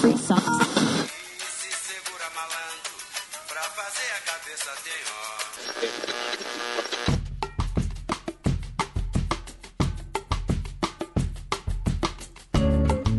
Se segura malandro, pra fazer a cabeça tem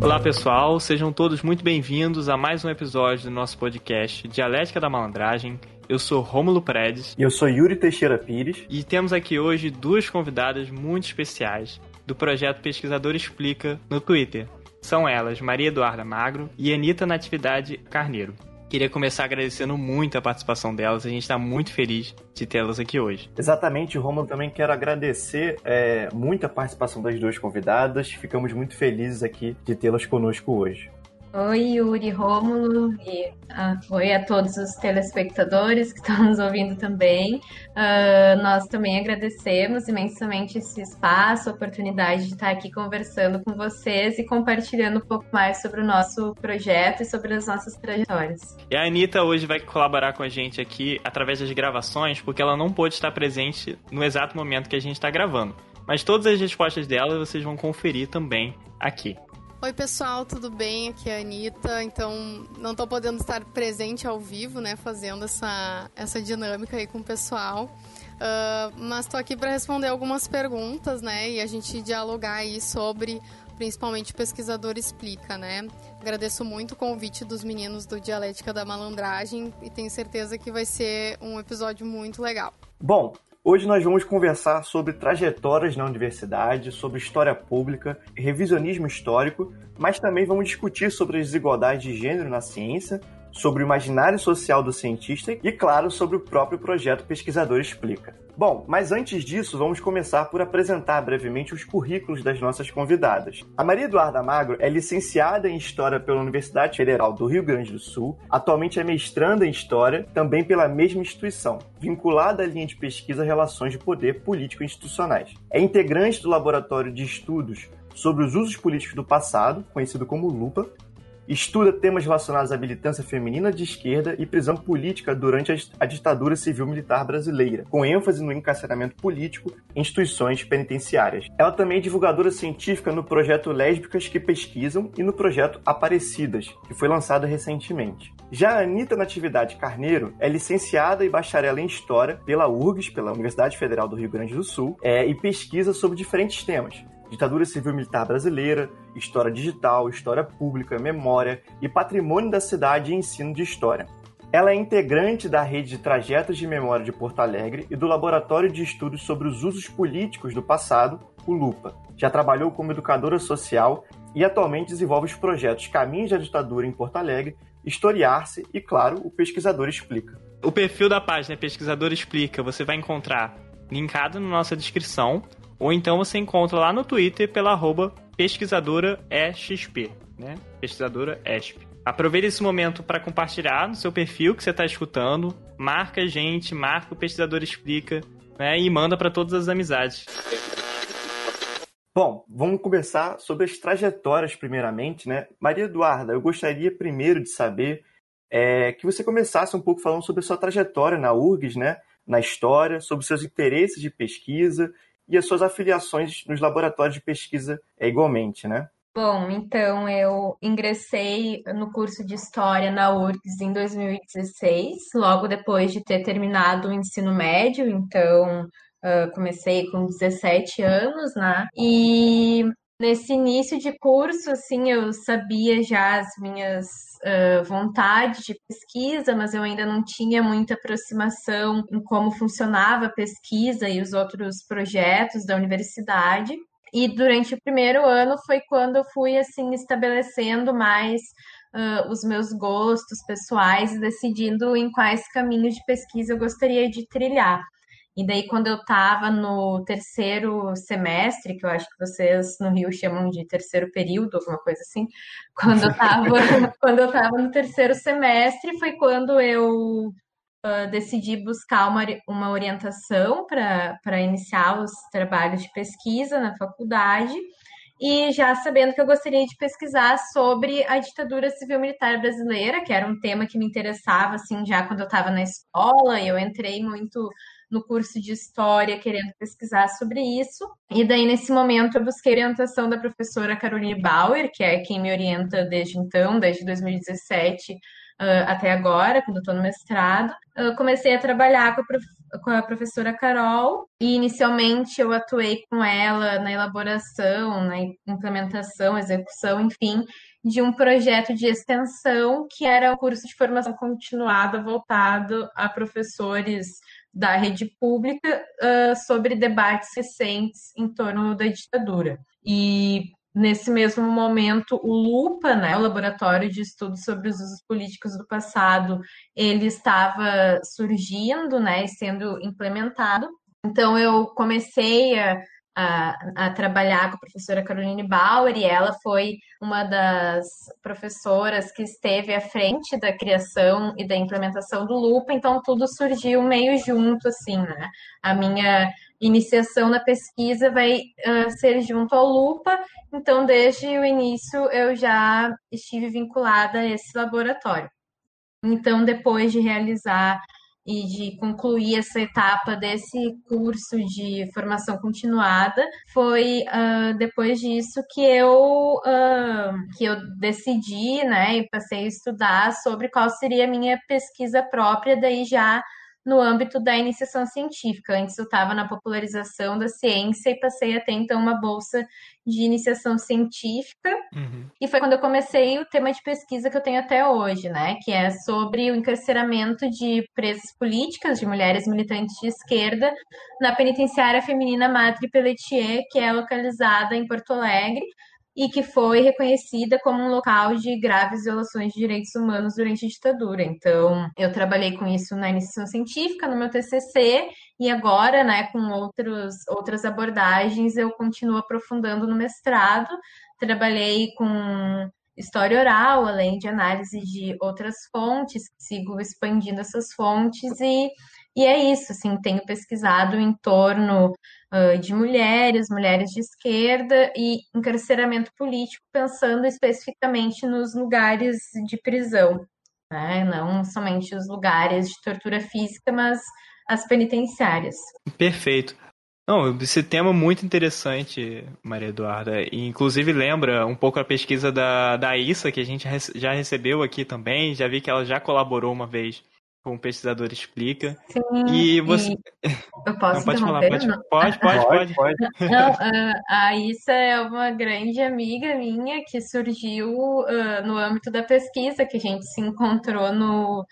Olá pessoal, sejam todos muito bem-vindos a mais um episódio do nosso podcast Dialética da Malandragem. Eu sou Rômulo Predes. E eu sou Yuri Teixeira Pires. E temos aqui hoje duas convidadas muito especiais do projeto Pesquisador Explica no Twitter. São elas Maria Eduarda Magro e Anitta Natividade Carneiro. Queria começar agradecendo muito a participação delas. A gente está muito feliz de tê-las aqui hoje. Exatamente, Romulo. Também quero agradecer é, muito a participação das duas convidadas. Ficamos muito felizes aqui de tê-las conosco hoje. Oi, Yuri Rômulo, e uh, oi a todos os telespectadores que estão nos ouvindo também. Uh, nós também agradecemos imensamente esse espaço, a oportunidade de estar aqui conversando com vocês e compartilhando um pouco mais sobre o nosso projeto e sobre as nossas trajetórias. E a Anitta hoje vai colaborar com a gente aqui através das gravações, porque ela não pôde estar presente no exato momento que a gente está gravando. Mas todas as respostas dela vocês vão conferir também aqui. Oi, pessoal, tudo bem? Aqui é a Anitta. Então, não tô podendo estar presente ao vivo, né, fazendo essa, essa dinâmica aí com o pessoal. Uh, mas tô aqui para responder algumas perguntas, né, e a gente dialogar aí sobre, principalmente, o Pesquisador Explica, né. Agradeço muito o convite dos meninos do Dialética da Malandragem e tenho certeza que vai ser um episódio muito legal. Bom, Hoje nós vamos conversar sobre trajetórias na universidade, sobre história pública, revisionismo histórico, mas também vamos discutir sobre as desigualdades de gênero na ciência, sobre o imaginário social do cientista e, claro, sobre o próprio projeto Pesquisador Explica. Bom, mas antes disso, vamos começar por apresentar brevemente os currículos das nossas convidadas. A Maria Eduarda Magro é licenciada em História pela Universidade Federal do Rio Grande do Sul, atualmente é mestranda em História, também pela mesma instituição, vinculada à linha de pesquisa Relações de Poder Político-Institucionais. É integrante do Laboratório de Estudos sobre os Usos Políticos do Passado, conhecido como LUPA, estuda temas relacionados à militância feminina de esquerda e prisão política durante a ditadura civil-militar brasileira, com ênfase no encarceramento político em instituições penitenciárias. Ela também é divulgadora científica no projeto Lésbicas que Pesquisam e no projeto Aparecidas, que foi lançado recentemente. Já a Anitta Natividade Carneiro é licenciada e bacharel em História pela URGS, pela Universidade Federal do Rio Grande do Sul, é, e pesquisa sobre diferentes temas, ditadura civil-militar brasileira, história digital, história pública, memória e patrimônio da cidade e ensino de história. Ela é integrante da rede de trajetos de memória de Porto Alegre e do Laboratório de Estudos sobre os Usos Políticos do Passado, o LUPA. Já trabalhou como educadora social e atualmente desenvolve os projetos Caminhos da Ditadura em Porto Alegre, Historiar-se e, claro, o Pesquisador Explica. O perfil da página Pesquisador Explica você vai encontrar linkado na nossa descrição ou então você encontra lá no Twitter pela arroba pesquisadora EXP, né? Pesquisadora ESP. Aproveite esse momento para compartilhar no seu perfil que você está escutando. Marca a gente, marca o Pesquisador Explica, né? E manda para todas as amizades. Bom, vamos começar sobre as trajetórias primeiramente, né? Maria Eduarda, eu gostaria primeiro de saber é, que você começasse um pouco falando sobre a sua trajetória na URGS, né? Na história, sobre seus interesses de pesquisa e as suas afiliações nos laboratórios de pesquisa é igualmente, né? Bom, então eu ingressei no curso de História na URGS em 2016, logo depois de ter terminado o ensino médio, então uh, comecei com 17 anos, né? E nesse início de curso, assim, eu sabia já as minhas uh, vontade de pesquisa, mas eu ainda não tinha muita aproximação em como funcionava a pesquisa e os outros projetos da universidade. E durante o primeiro ano foi quando eu fui assim estabelecendo mais uh, os meus gostos pessoais e decidindo em quais caminhos de pesquisa eu gostaria de trilhar. E daí, quando eu estava no terceiro semestre, que eu acho que vocês no Rio chamam de terceiro período, alguma coisa assim, quando eu estava quando eu tava no terceiro semestre, foi quando eu uh, decidi buscar uma, uma orientação para iniciar os trabalhos de pesquisa na faculdade. E já sabendo que eu gostaria de pesquisar sobre a ditadura civil-militar brasileira, que era um tema que me interessava assim já quando eu estava na escola, e eu entrei muito no curso de História, querendo pesquisar sobre isso. E daí, nesse momento, eu busquei orientação da professora Caroline Bauer, que é quem me orienta desde então, desde 2017 uh, até agora, quando estou no mestrado. Uh, comecei a trabalhar com a, com a, professora Carol e inicialmente eu atuei com ela na elaboração, na implementação, execução, enfim, de um projeto de extensão que era um curso de formação continuada voltado a professores da rede pública uh, sobre debates recentes em torno da ditadura. E Nesse mesmo momento, o LUPA, né, o Laboratório de Estudos sobre os Usos Políticos do Passado, ele estava surgindo, né, e sendo implementado. Então, eu comecei a, a, a, trabalhar com a professora Caroline Bauer e ela foi uma das professoras que esteve à frente da criação e da implementação do LUPA, então tudo surgiu meio junto, assim, né? A minha iniciação na pesquisa vai uh, ser junto ao Lupa, então desde o início eu já estive vinculada a esse laboratório. Então, depois de realizar e de concluir essa etapa desse curso de formação continuada, foi uh, depois disso que eu uh, que eu decidi, né, e passei a estudar sobre qual seria a minha pesquisa própria, daí já no âmbito da iniciação científica. Antes eu estava na popularização da ciência e passei a ter então uma bolsa de iniciação científica. Uhum. E foi quando eu comecei o tema de pesquisa que eu tenho até hoje, né? Que é sobre o encarceramento de presas políticas, de mulheres militantes de esquerda, na penitenciária feminina Madre Pelletier, que é localizada em Porto Alegre e que foi reconhecida como um local de graves violações de direitos humanos durante a ditadura. Então, eu trabalhei com isso na iniciação científica, no meu TCC, e agora, né, com outros, outras abordagens, eu continuo aprofundando no mestrado. Trabalhei com história oral, além de análise de outras fontes, sigo expandindo essas fontes e e é isso, assim, tenho pesquisado em torno uh, de mulheres, mulheres de esquerda e encarceramento político, pensando especificamente nos lugares de prisão, né? Não somente os lugares de tortura física, mas as penitenciárias. Perfeito. Não, esse tema é muito interessante, Maria Eduarda. E, inclusive lembra um pouco a pesquisa da, da Issa, que a gente já recebeu aqui também. Já vi que ela já colaborou uma vez como o pesquisador explica. Sim, e você. E eu posso não, pode falar, pode, pode, pode, pode, pode. Não, uh, a Issa é uma grande amiga minha que surgiu uh, no âmbito da pesquisa, que a gente se encontrou no,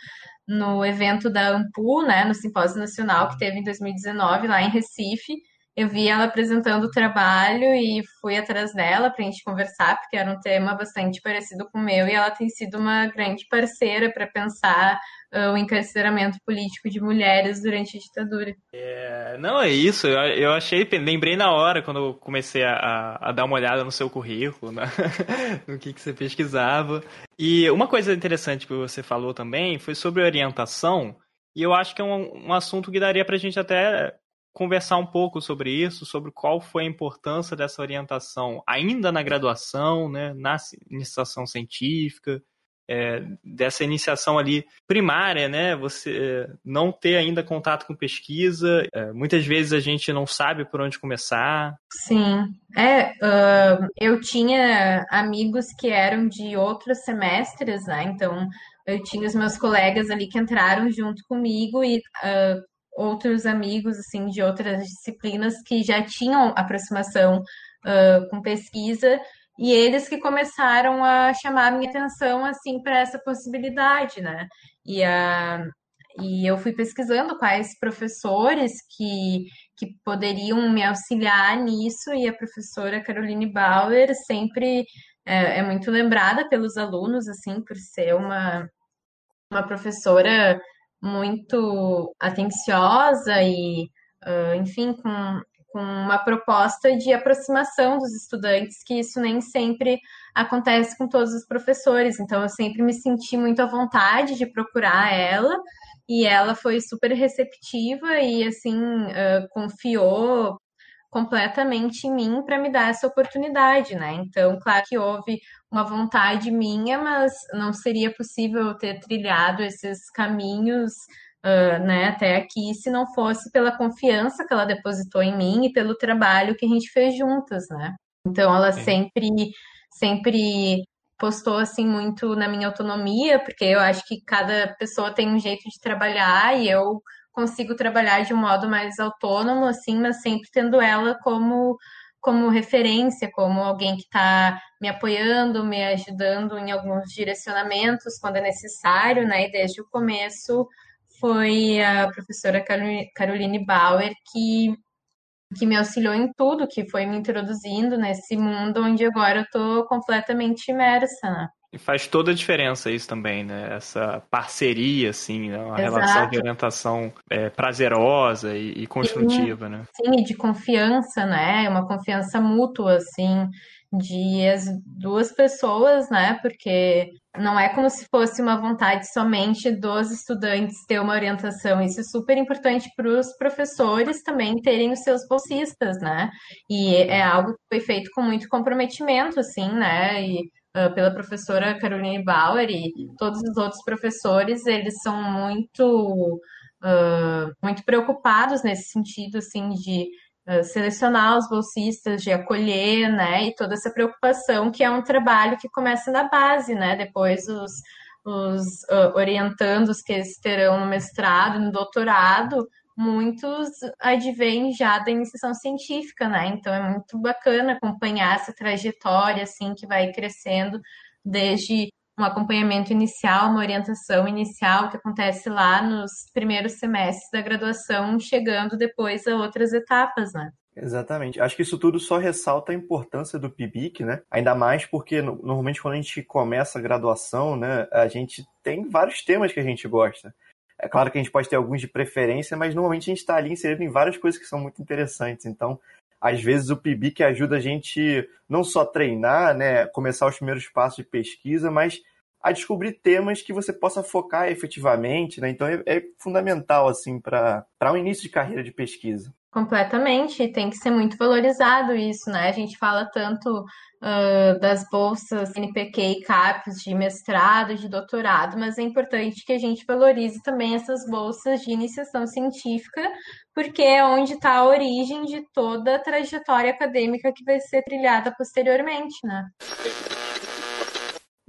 no evento da AMPU, né, no Simpósio Nacional que teve em 2019 lá em Recife. Eu vi ela apresentando o trabalho e fui atrás dela para a gente conversar, porque era um tema bastante parecido com o meu, e ela tem sido uma grande parceira para pensar uh, o encarceramento político de mulheres durante a ditadura. É, não, é isso. Eu, eu achei, lembrei na hora quando eu comecei a, a dar uma olhada no seu currículo, né? no que, que você pesquisava. E uma coisa interessante que você falou também foi sobre orientação. E eu acho que é um, um assunto que daria para a gente até conversar um pouco sobre isso, sobre qual foi a importância dessa orientação ainda na graduação, né, na iniciação científica, é, dessa iniciação ali primária, né? Você é, não ter ainda contato com pesquisa, é, muitas vezes a gente não sabe por onde começar. Sim, é. Uh, eu tinha amigos que eram de outros semestres, né? Então eu tinha os meus colegas ali que entraram junto comigo e uh, outros amigos assim de outras disciplinas que já tinham aproximação uh, com pesquisa e eles que começaram a chamar a minha atenção assim para essa possibilidade, né? E, a, e eu fui pesquisando quais professores que, que poderiam me auxiliar nisso, e a professora Caroline Bauer sempre é, é muito lembrada pelos alunos, assim, por ser uma, uma professora muito atenciosa e, uh, enfim, com com uma proposta de aproximação dos estudantes, que isso nem sempre acontece com todos os professores. Então, eu sempre me senti muito à vontade de procurar ela, e ela foi super receptiva e, assim, uh, confiou completamente em mim para me dar essa oportunidade, né? Então, claro que houve uma vontade minha, mas não seria possível ter trilhado esses caminhos uh, né, até aqui se não fosse pela confiança que ela depositou em mim e pelo trabalho que a gente fez juntas, né? Então ela Sim. sempre sempre postou assim muito na minha autonomia, porque eu acho que cada pessoa tem um jeito de trabalhar e eu consigo trabalhar de um modo mais autônomo assim, mas sempre tendo ela como como referência, como alguém que está me apoiando, me ajudando em alguns direcionamentos quando é necessário, né? E desde o começo foi a professora Caroline Bauer que, que me auxiliou em tudo, que foi me introduzindo nesse mundo onde agora eu estou completamente imersa, né? E faz toda a diferença isso também, né? Essa parceria, assim, né? uma Exato. relação de orientação é, prazerosa e, e construtiva, sim, né? Sim, de confiança, né? Uma confiança mútua, assim, de as duas pessoas, né? Porque não é como se fosse uma vontade somente dos estudantes ter uma orientação. Isso é super importante para os professores também terem os seus bolsistas, né? E é algo que foi feito com muito comprometimento, assim, né? E uh, pela professora Caroline Bauer e todos os outros professores, eles são muito, uh, muito preocupados nesse sentido, assim, de uh, selecionar os bolsistas, de acolher, né, e toda essa preocupação que é um trabalho que começa na base, né, depois os, os orientandos que eles terão no mestrado, no doutorado, muitos advêm já da iniciação científica, né? Então é muito bacana acompanhar essa trajetória assim que vai crescendo desde um acompanhamento inicial, uma orientação inicial que acontece lá nos primeiros semestres da graduação, chegando depois a outras etapas, né? Exatamente. Acho que isso tudo só ressalta a importância do PIBIC, né? Ainda mais porque normalmente quando a gente começa a graduação, né, a gente tem vários temas que a gente gosta. É claro que a gente pode ter alguns de preferência, mas normalmente a gente está ali inserido em várias coisas que são muito interessantes. Então, às vezes o PIB que ajuda a gente não só treinar, né, começar os primeiros passos de pesquisa, mas a descobrir temas que você possa focar efetivamente, né? Então é, é fundamental assim para um início de carreira de pesquisa. Completamente, tem que ser muito valorizado isso, né? A gente fala tanto uh, das bolsas NPq e CAPES de mestrado, de doutorado, mas é importante que a gente valorize também essas bolsas de iniciação científica, porque é onde está a origem de toda a trajetória acadêmica que vai ser trilhada posteriormente, né?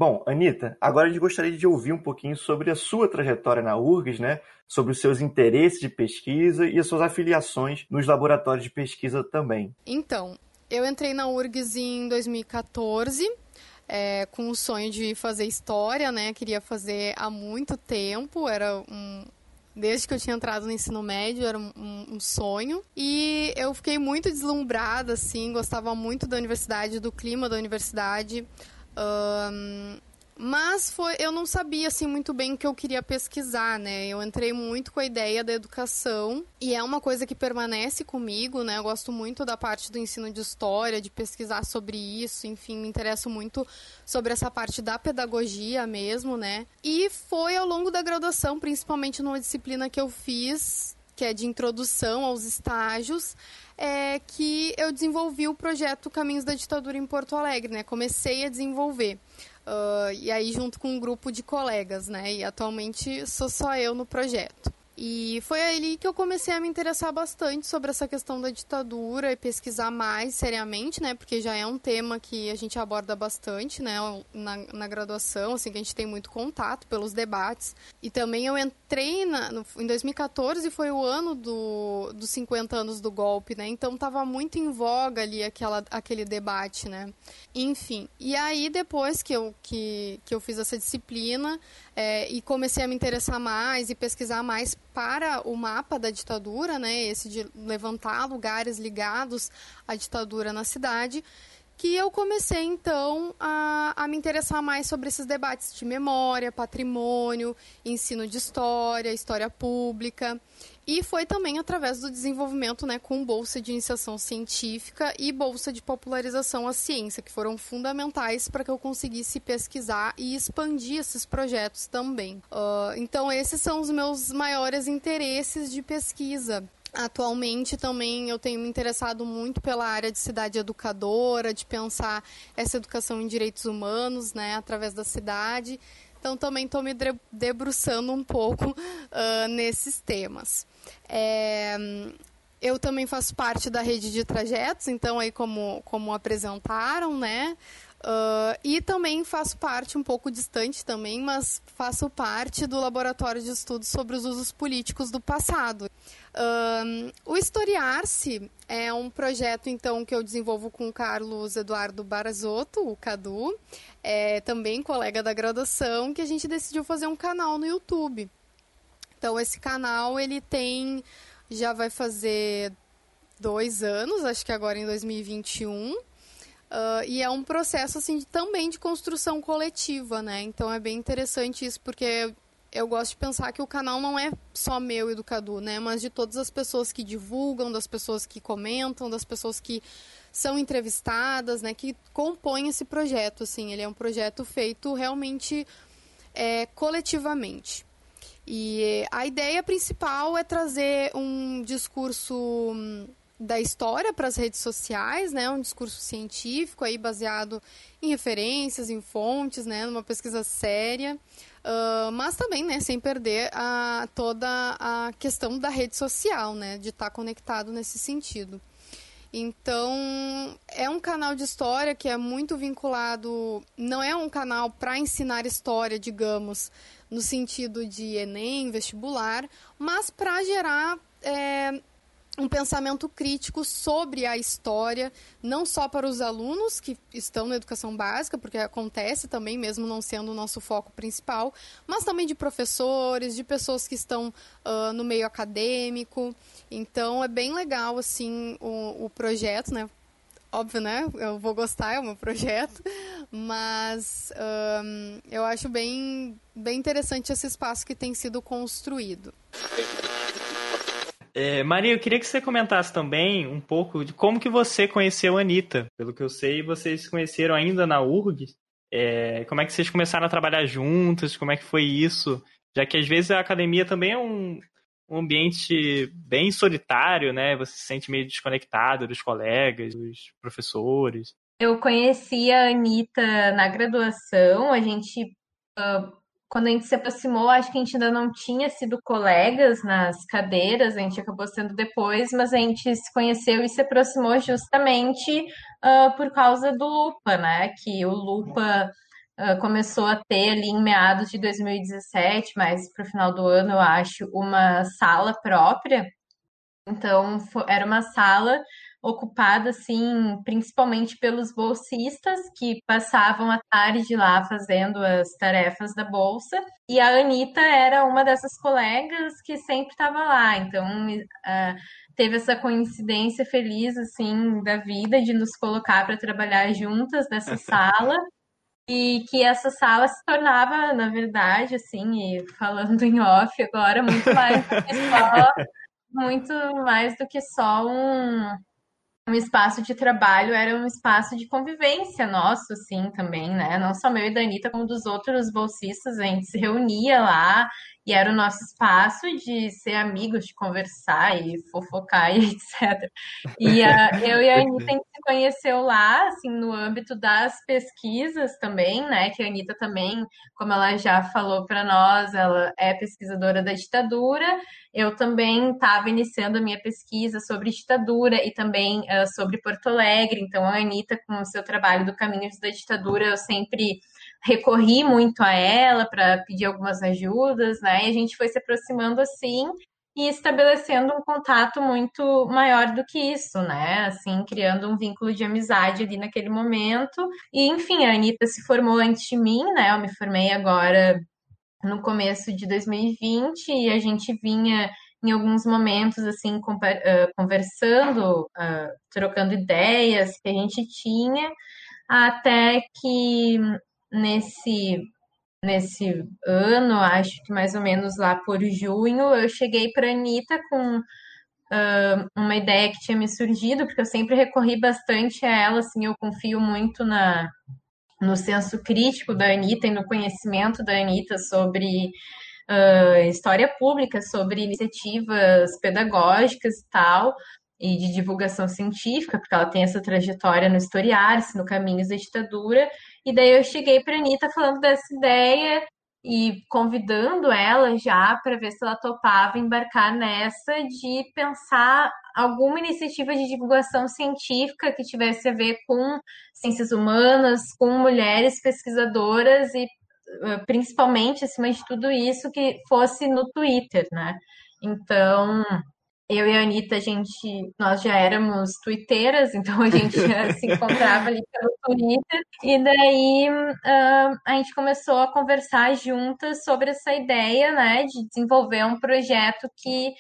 Bom, Anitta, agora a gente gostaria de ouvir um pouquinho sobre a sua trajetória na URGS, né? Sobre os seus interesses de pesquisa e as suas afiliações nos laboratórios de pesquisa também. Então, eu entrei na URGS em 2014. É, com o sonho de fazer história, né? Queria fazer há muito tempo, era um, desde que eu tinha entrado no ensino médio, era um, um, sonho. E eu fiquei muito deslumbrada, assim, gostava muito da universidade, do clima da universidade. Um, mas foi, eu não sabia assim muito bem o que eu queria pesquisar, né? Eu entrei muito com a ideia da educação e é uma coisa que permanece comigo, né? Eu gosto muito da parte do ensino de história, de pesquisar sobre isso, enfim, me interesso muito sobre essa parte da pedagogia mesmo, né? E foi ao longo da graduação, principalmente numa disciplina que eu fiz, que é de introdução aos estágios, é que eu desenvolvi o projeto Caminhos da Ditadura em Porto Alegre, né? Comecei a desenvolver. Uh, e aí junto com um grupo de colegas, né? E atualmente sou só eu no projeto. E foi ali que eu comecei a me interessar bastante sobre essa questão da ditadura e pesquisar mais seriamente, né? Porque já é um tema que a gente aborda bastante, né? Na, na graduação, assim, que a gente tem muito contato pelos debates. E também eu entrei na, no, em 2014, foi o ano do, dos 50 anos do golpe, né? Então tava muito em voga ali aquela, aquele debate, né? Enfim. E aí, depois que eu, que, que eu fiz essa disciplina, é, e comecei a me interessar mais e pesquisar mais para o mapa da ditadura, né, esse de levantar lugares ligados à ditadura na cidade, que eu comecei então a, a me interessar mais sobre esses debates de memória, patrimônio, ensino de história, história pública. E foi também através do desenvolvimento né, com bolsa de iniciação científica e bolsa de popularização à ciência, que foram fundamentais para que eu conseguisse pesquisar e expandir esses projetos também. Uh, então, esses são os meus maiores interesses de pesquisa. Atualmente também eu tenho me interessado muito pela área de cidade educadora, de pensar essa educação em direitos humanos, né, através da cidade então também estou me debruçando um pouco uh, nesses temas. É, eu também faço parte da rede de trajetos, então aí como, como apresentaram, né? Uh, e também faço parte, um pouco distante também, mas faço parte do Laboratório de Estudos sobre os Usos Políticos do Passado. Uh, o Historiar-se é um projeto, então, que eu desenvolvo com o Carlos Eduardo Barazotto, o Cadu, é também colega da graduação, que a gente decidiu fazer um canal no YouTube. Então, esse canal, ele tem, já vai fazer dois anos, acho que agora em 2021, Uh, e é um processo assim de, também de construção coletiva, né? Então é bem interessante isso porque eu gosto de pensar que o canal não é só meu e do Cadu, né? Mas de todas as pessoas que divulgam, das pessoas que comentam, das pessoas que são entrevistadas, né? Que compõem esse projeto, assim. Ele é um projeto feito realmente é, coletivamente. E a ideia principal é trazer um discurso hum, da história para as redes sociais, né? Um discurso científico aí baseado em referências, em fontes, né? Numa pesquisa séria, uh, mas também, né? Sem perder a, toda a questão da rede social, né? De estar tá conectado nesse sentido. Então, é um canal de história que é muito vinculado, não é um canal para ensinar história, digamos, no sentido de Enem, vestibular, mas para gerar é, um pensamento crítico sobre a história, não só para os alunos que estão na educação básica, porque acontece também, mesmo não sendo o nosso foco principal, mas também de professores, de pessoas que estão uh, no meio acadêmico. Então, é bem legal, assim, o, o projeto, né? Óbvio, né? Eu vou gostar, é o meu projeto, mas um, eu acho bem, bem interessante esse espaço que tem sido construído. É, Maria, eu queria que você comentasse também um pouco de como que você conheceu a Anitta. Pelo que eu sei, vocês se conheceram ainda na URG. É, como é que vocês começaram a trabalhar juntos? Como é que foi isso? Já que às vezes a academia também é um, um ambiente bem solitário, né? Você se sente meio desconectado dos colegas, dos professores. Eu conheci a Anitta na graduação, a gente uh, quando a gente se aproximou, acho que a gente ainda não tinha sido colegas nas cadeiras, a gente acabou sendo depois, mas a gente se conheceu e se aproximou justamente uh, por causa do Lupa, né? Que o Lupa uh, começou a ter ali em meados de 2017, mais para o final do ano, eu acho, uma sala própria. Então, era uma sala ocupada, assim, principalmente pelos bolsistas que passavam a tarde lá fazendo as tarefas da bolsa. E a Anitta era uma dessas colegas que sempre estava lá. Então, uh, teve essa coincidência feliz, assim, da vida de nos colocar para trabalhar juntas nessa sala. E que essa sala se tornava, na verdade, assim, e falando em off agora, muito mais do que só, muito mais do que só um, um espaço de trabalho era um espaço de convivência nosso, sim, também, né? Não só meu e da Anitta, como dos outros bolsistas, a gente se reunia lá e era o nosso espaço de ser amigos, de conversar e fofocar e etc. E a, eu e a Anitta a gente se conheceu lá, assim, no âmbito das pesquisas também, né? Que a Anitta também, como ela já falou para nós, ela é pesquisadora da ditadura. Eu também estava iniciando a minha pesquisa sobre ditadura e também uh, sobre Porto Alegre. Então, a Anitta, com o seu trabalho do Caminhos da Ditadura, eu sempre recorri muito a ela para pedir algumas ajudas, né? E a gente foi se aproximando assim e estabelecendo um contato muito maior do que isso, né? Assim, criando um vínculo de amizade ali naquele momento. E, enfim, a Anitta se formou antes de mim, né? Eu me formei agora no começo de 2020 e a gente vinha em alguns momentos assim conversando, trocando ideias que a gente tinha, até que nesse nesse ano, acho que mais ou menos lá por junho, eu cheguei para a Anitta com uh, uma ideia que tinha me surgido, porque eu sempre recorri bastante a ela, assim, eu confio muito na, no senso crítico da Anitta e no conhecimento da Anitta sobre uh, história pública, sobre iniciativas pedagógicas e tal, e de divulgação científica, porque ela tem essa trajetória no Historiar-se, no Caminhos da Ditadura, e daí eu cheguei para a Anitta falando dessa ideia e convidando ela já para ver se ela topava embarcar nessa de pensar alguma iniciativa de divulgação científica que tivesse a ver com ciências humanas, com mulheres pesquisadoras e principalmente acima de tudo isso que fosse no Twitter, né? Então, eu e a Anitta, a gente, nós já éramos twitteiras, então a gente já se encontrava ali pelo Twitter, e daí uh, a gente começou a conversar juntas sobre essa ideia, né, de desenvolver um projeto que,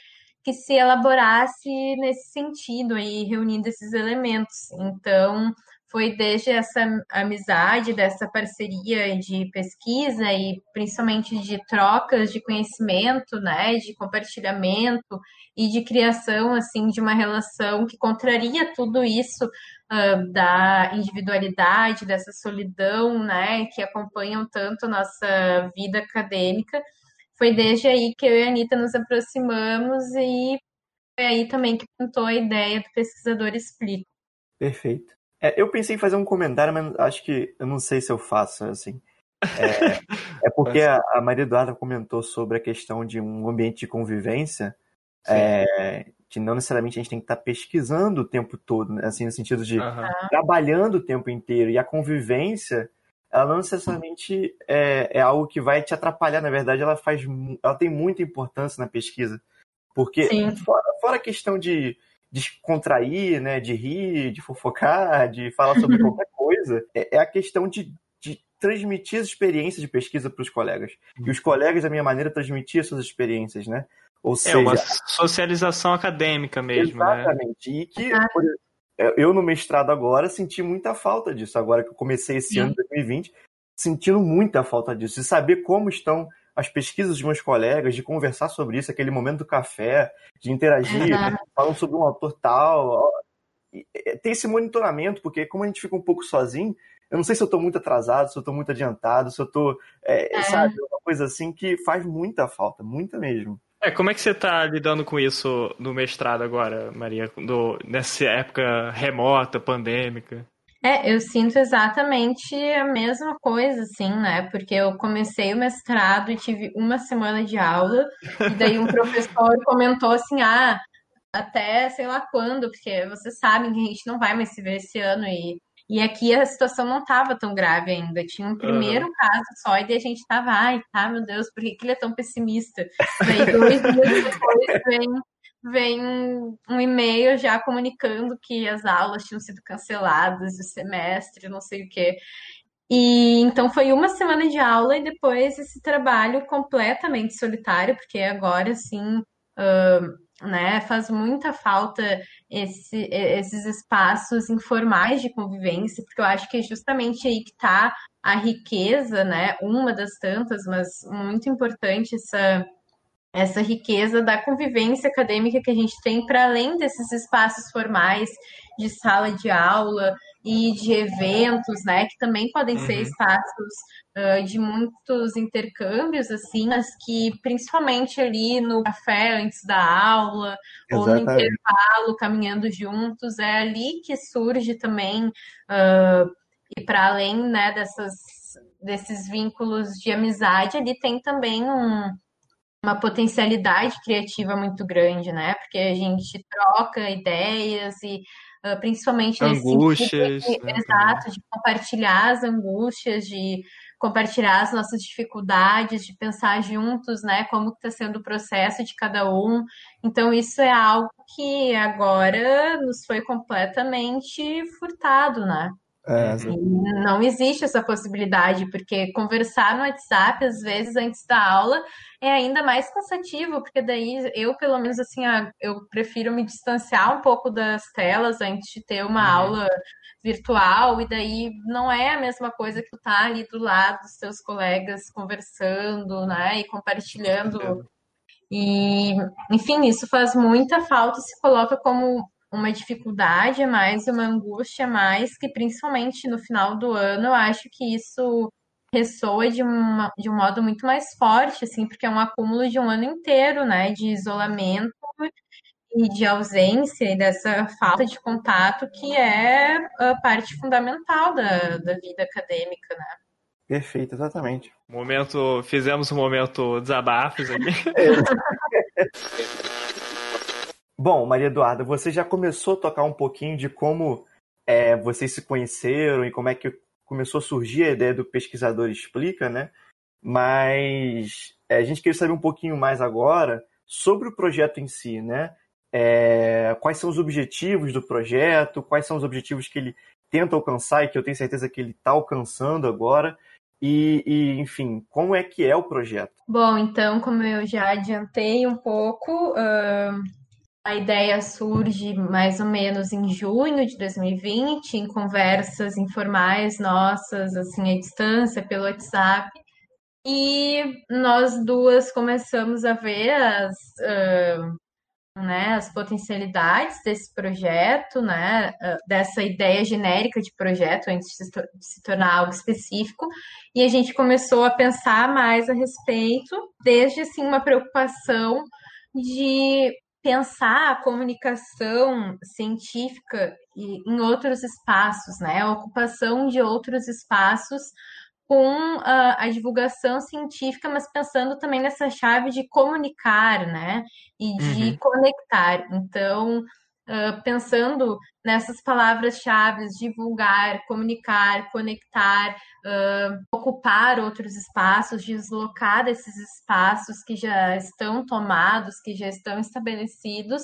que se elaborasse nesse sentido aí, reunindo esses elementos. Então, foi desde essa amizade, dessa parceria de pesquisa e principalmente de trocas de conhecimento, né, de compartilhamento e de criação assim de uma relação que contraria tudo isso uh, da individualidade, dessa solidão, né, que acompanham tanto a nossa vida acadêmica. Foi desde aí que eu e a Anitta nos aproximamos e foi aí também que pintou a ideia do Pesquisador Explica. Perfeito. É, eu pensei em fazer um comentário, mas acho que eu não sei se eu faço, assim. É, é porque a, a Maria Eduarda comentou sobre a questão de um ambiente de convivência, é, que não necessariamente a gente tem que estar pesquisando o tempo todo, né? assim, no sentido de uhum. trabalhando o tempo inteiro. E a convivência, ela não necessariamente é, é, algo que vai te atrapalhar, na verdade, ela faz, ela tem muita importância na pesquisa. Porque, fora, fora a questão de descontrair, né, de rir, de fofocar, de falar sobre qualquer coisa, é, é a questão de, de transmitir as experiências de pesquisa para os colegas. E os colegas, da minha maneira, transmitir suas experiências, né? Ou é seja, uma socialização acadêmica mesmo, né? Exatamente. Né? E que eu no mestrado agora senti muita falta disso. Agora que eu comecei esse Sim. ano de 2020, sentindo muita falta disso. De saber como estão as pesquisas dos meus colegas, de conversar sobre isso, aquele momento do café, de interagir, uhum. falam sobre um autor tal. Tem esse monitoramento, porque como a gente fica um pouco sozinho, eu não sei se eu estou muito atrasado, se eu estou muito adiantado, se eu estou, é, é. sabe, uma coisa assim que faz muita falta, muita mesmo. É, como é que você está lidando com isso no mestrado agora, Maria, do, nessa época remota, pandêmica? É, eu sinto exatamente a mesma coisa, assim, né? Porque eu comecei o mestrado e tive uma semana de aula, e daí um professor comentou assim: ah, até sei lá quando, porque vocês sabem que a gente não vai mais se ver esse ano, e, e aqui a situação não estava tão grave ainda. Tinha um primeiro uhum. caso só, e daí a gente estava, ai, tá, meu Deus, por que, que ele é tão pessimista? Daí dois dias depois vem vem um e-mail já comunicando que as aulas tinham sido canceladas, o semestre, não sei o quê. E então foi uma semana de aula e depois esse trabalho completamente solitário, porque agora sim, uh, né, faz muita falta esse, esses espaços informais de convivência, porque eu acho que é justamente aí que está a riqueza, né, uma das tantas, mas muito importante essa essa riqueza da convivência acadêmica que a gente tem para além desses espaços formais de sala de aula e de eventos, né, que também podem uhum. ser espaços uh, de muitos intercâmbios, assim, mas que principalmente ali no café antes da aula Exatamente. ou no intervalo, caminhando juntos, é ali que surge também uh, e para além, né, dessas desses vínculos de amizade, ali tem também um uma potencialidade criativa muito grande, né? Porque a gente troca ideias e uh, principalmente angústias, de, né? exato, de compartilhar as angústias, de compartilhar as nossas dificuldades, de pensar juntos, né, como está sendo o processo de cada um. Então isso é algo que agora nos foi completamente furtado, né? É, não existe essa possibilidade, porque conversar no WhatsApp, às vezes, antes da aula, é ainda mais cansativo, porque daí eu, pelo menos, assim, eu prefiro me distanciar um pouco das telas antes de ter uma uhum. aula virtual, e daí não é a mesma coisa que tu tá ali do lado dos teus colegas conversando, né, e compartilhando. E, enfim, isso faz muita falta, se coloca como uma dificuldade a mais, uma angústia a mais, que principalmente no final do ano eu acho que isso ressoa de, uma, de um modo muito mais forte, assim, porque é um acúmulo de um ano inteiro, né, de isolamento e de ausência e dessa falta de contato que é a parte fundamental da, da vida acadêmica, né? Perfeito, exatamente. Momento, fizemos um momento desabafos aqui. Bom, Maria Eduarda, você já começou a tocar um pouquinho de como é, vocês se conheceram e como é que começou a surgir a ideia do Pesquisador Explica, né? Mas é, a gente queria saber um pouquinho mais agora sobre o projeto em si, né? É, quais são os objetivos do projeto, quais são os objetivos que ele tenta alcançar e que eu tenho certeza que ele está alcançando agora. E, e, enfim, como é que é o projeto? Bom, então, como eu já adiantei um pouco, uh, a ideia surge mais ou menos em junho de 2020, em conversas informais nossas, assim, à distância, pelo WhatsApp. E nós duas começamos a ver as, uh, né, as potencialidades desse projeto, né, dessa ideia genérica de projeto antes de se tornar algo específico, e a gente começou a pensar mais a respeito, desde assim uma preocupação de pensar a comunicação científica em outros espaços, né, a ocupação de outros espaços com a, a, divulgação científica, mas pensando também nessa chave de comunicar, né? E de uhum. conectar. Então, pensando nessas palavras-chave, divulgar, comunicar, conectar, uh, ocupar outros espaços, deslocar desses espaços que já estão tomados, que já estão estabelecidos,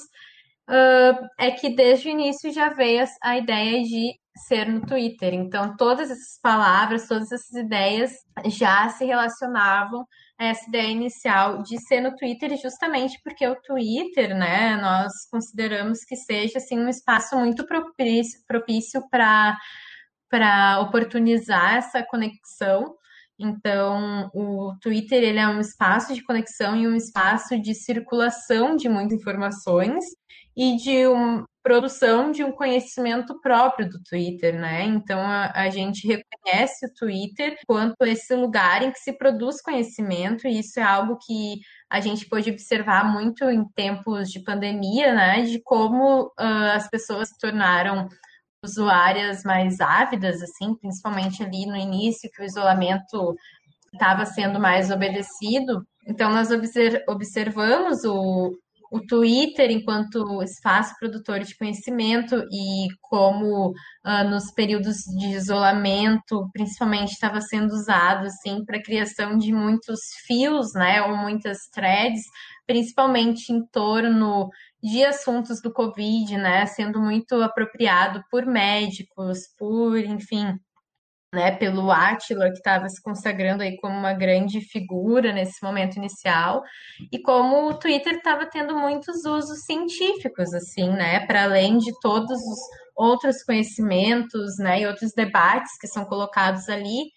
uh, é que desde o início já veio a, ideia de ser no Twitter. Então, todas essas palavras, todas essas ideias já se relacionavam essa ideia inicial de ser no Twitter, justamente porque o Twitter, né, nós consideramos que seja assim um espaço muito propício propício para para oportunizar essa conexão. Então, o Twitter ele é um espaço de conexão e um espaço de circulação de muitas informações e de produção de um conhecimento próprio do Twitter, né? Então a, a, gente reconhece o Twitter quanto esse lugar em que se produz conhecimento, e isso é algo que a gente pode observar muito em tempos de pandemia, né? De como uh, as pessoas se tornaram usuárias mais ávidas, assim, principalmente ali no início, que o isolamento estava sendo mais obedecido. Então, nós observamos o, o Twitter enquanto espaço produtor de conhecimento e como uh, nos períodos de isolamento, principalmente estava sendo usado assim para criação de muitos fios, né, ou muitas threads, principalmente em torno de assuntos do Covid, né, sendo muito apropriado por médicos, por, enfim, né, pelo Átila, que estava se consagrando aí como uma grande figura nesse momento inicial, e como o Twitter estava tendo muitos usos científicos, assim, né, para além de todos os outros conhecimentos, né, e outros debates que são colocados ali,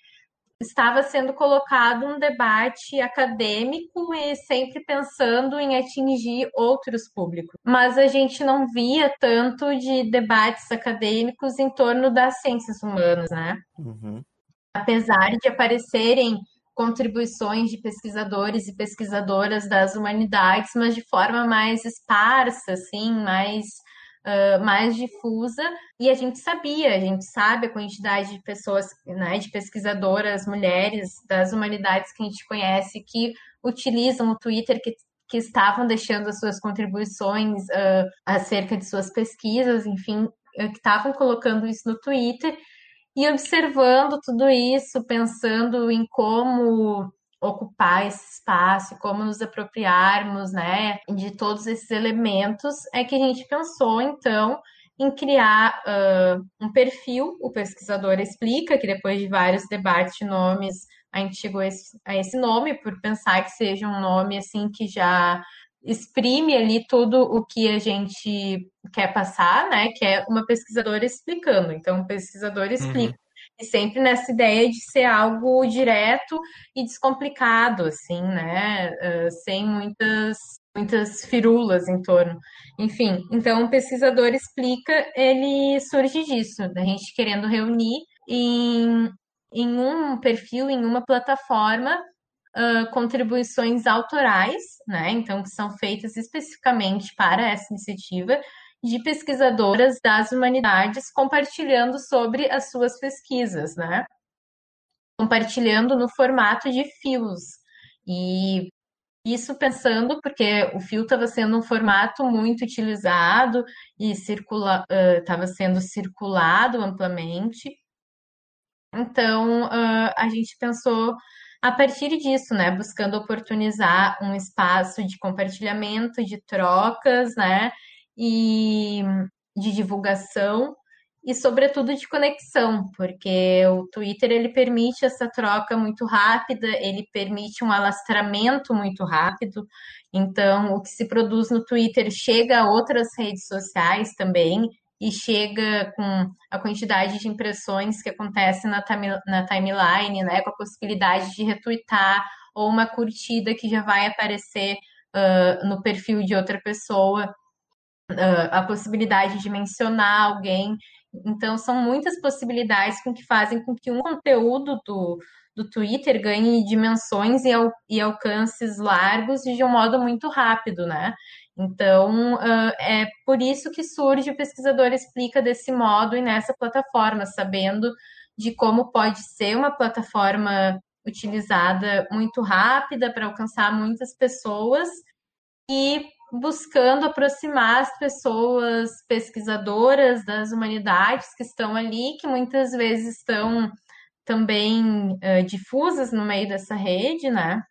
estava sendo colocado um debate acadêmico e sempre pensando em atingir outros públicos. Mas a gente não via tanto de debates acadêmicos em torno das ciências humanas, né? Uhum. Apesar de aparecerem contribuições de pesquisadores e pesquisadoras das humanidades, mas de forma mais esparsa, assim, mais uh, mais difusa, e a gente sabia, a gente sabe a quantidade de pessoas, né, de pesquisadoras, mulheres das humanidades que a gente conhece que utilizam o Twitter, que que estavam deixando as suas contribuições uh, acerca de suas pesquisas, enfim, que estavam colocando isso no Twitter e observando tudo isso, pensando em como ocupar esse espaço, como nos apropriarmos, né, de todos esses elementos, é que a gente pensou, então, em criar uh, um perfil, o pesquisador explica, que depois de vários debates de nomes, a gente chegou a esse, a esse nome, por pensar que seja um nome, assim, que já exprime ali tudo o que a gente quer passar, né, que é uma pesquisadora explicando. Então, o pesquisador explica. Uhum e sempre nessa ideia de ser algo direto e descomplicado, assim, né? Uh, sem muitas muitas firulas em torno. Enfim, então o pesquisador explica, ele surge disso, da gente querendo reunir em, em um perfil, em uma plataforma, uh, contribuições autorais, né? Então, que são feitas especificamente para essa iniciativa, de pesquisadoras das humanidades compartilhando sobre as suas pesquisas, né? compartilhando no formato de fios. E isso pensando porque o fio estava sendo um formato muito utilizado e estava uh, sendo circulado amplamente. Então, uh, a gente pensou a partir disso, né, buscando oportunizar um espaço de compartilhamento, de trocas, né, e de divulgação e sobretudo de conexão, porque o Twitter ele permite essa troca muito rápida, ele permite um alastramento muito rápido. Então, o que se produz no Twitter chega a outras redes sociais também e chega com a quantidade de impressões que acontece na, na timeline, né, com a possibilidade de retweetar ou uma curtida que já vai aparecer uh, no perfil de outra pessoa, a possibilidade de mencionar alguém. Então, são muitas possibilidades com que fazem com que um conteúdo do, do Twitter ganhe dimensões e, al, e alcances largos de um modo muito rápido, né? Então, uh, é por isso que surge o pesquisador explica desse modo e nessa plataforma, sabendo de como pode ser uma plataforma utilizada muito rápida para alcançar muitas pessoas e buscando aproximar as pessoas pesquisadoras das humanidades que estão ali, que muitas vezes estão também uh, difusas no meio dessa rede, né?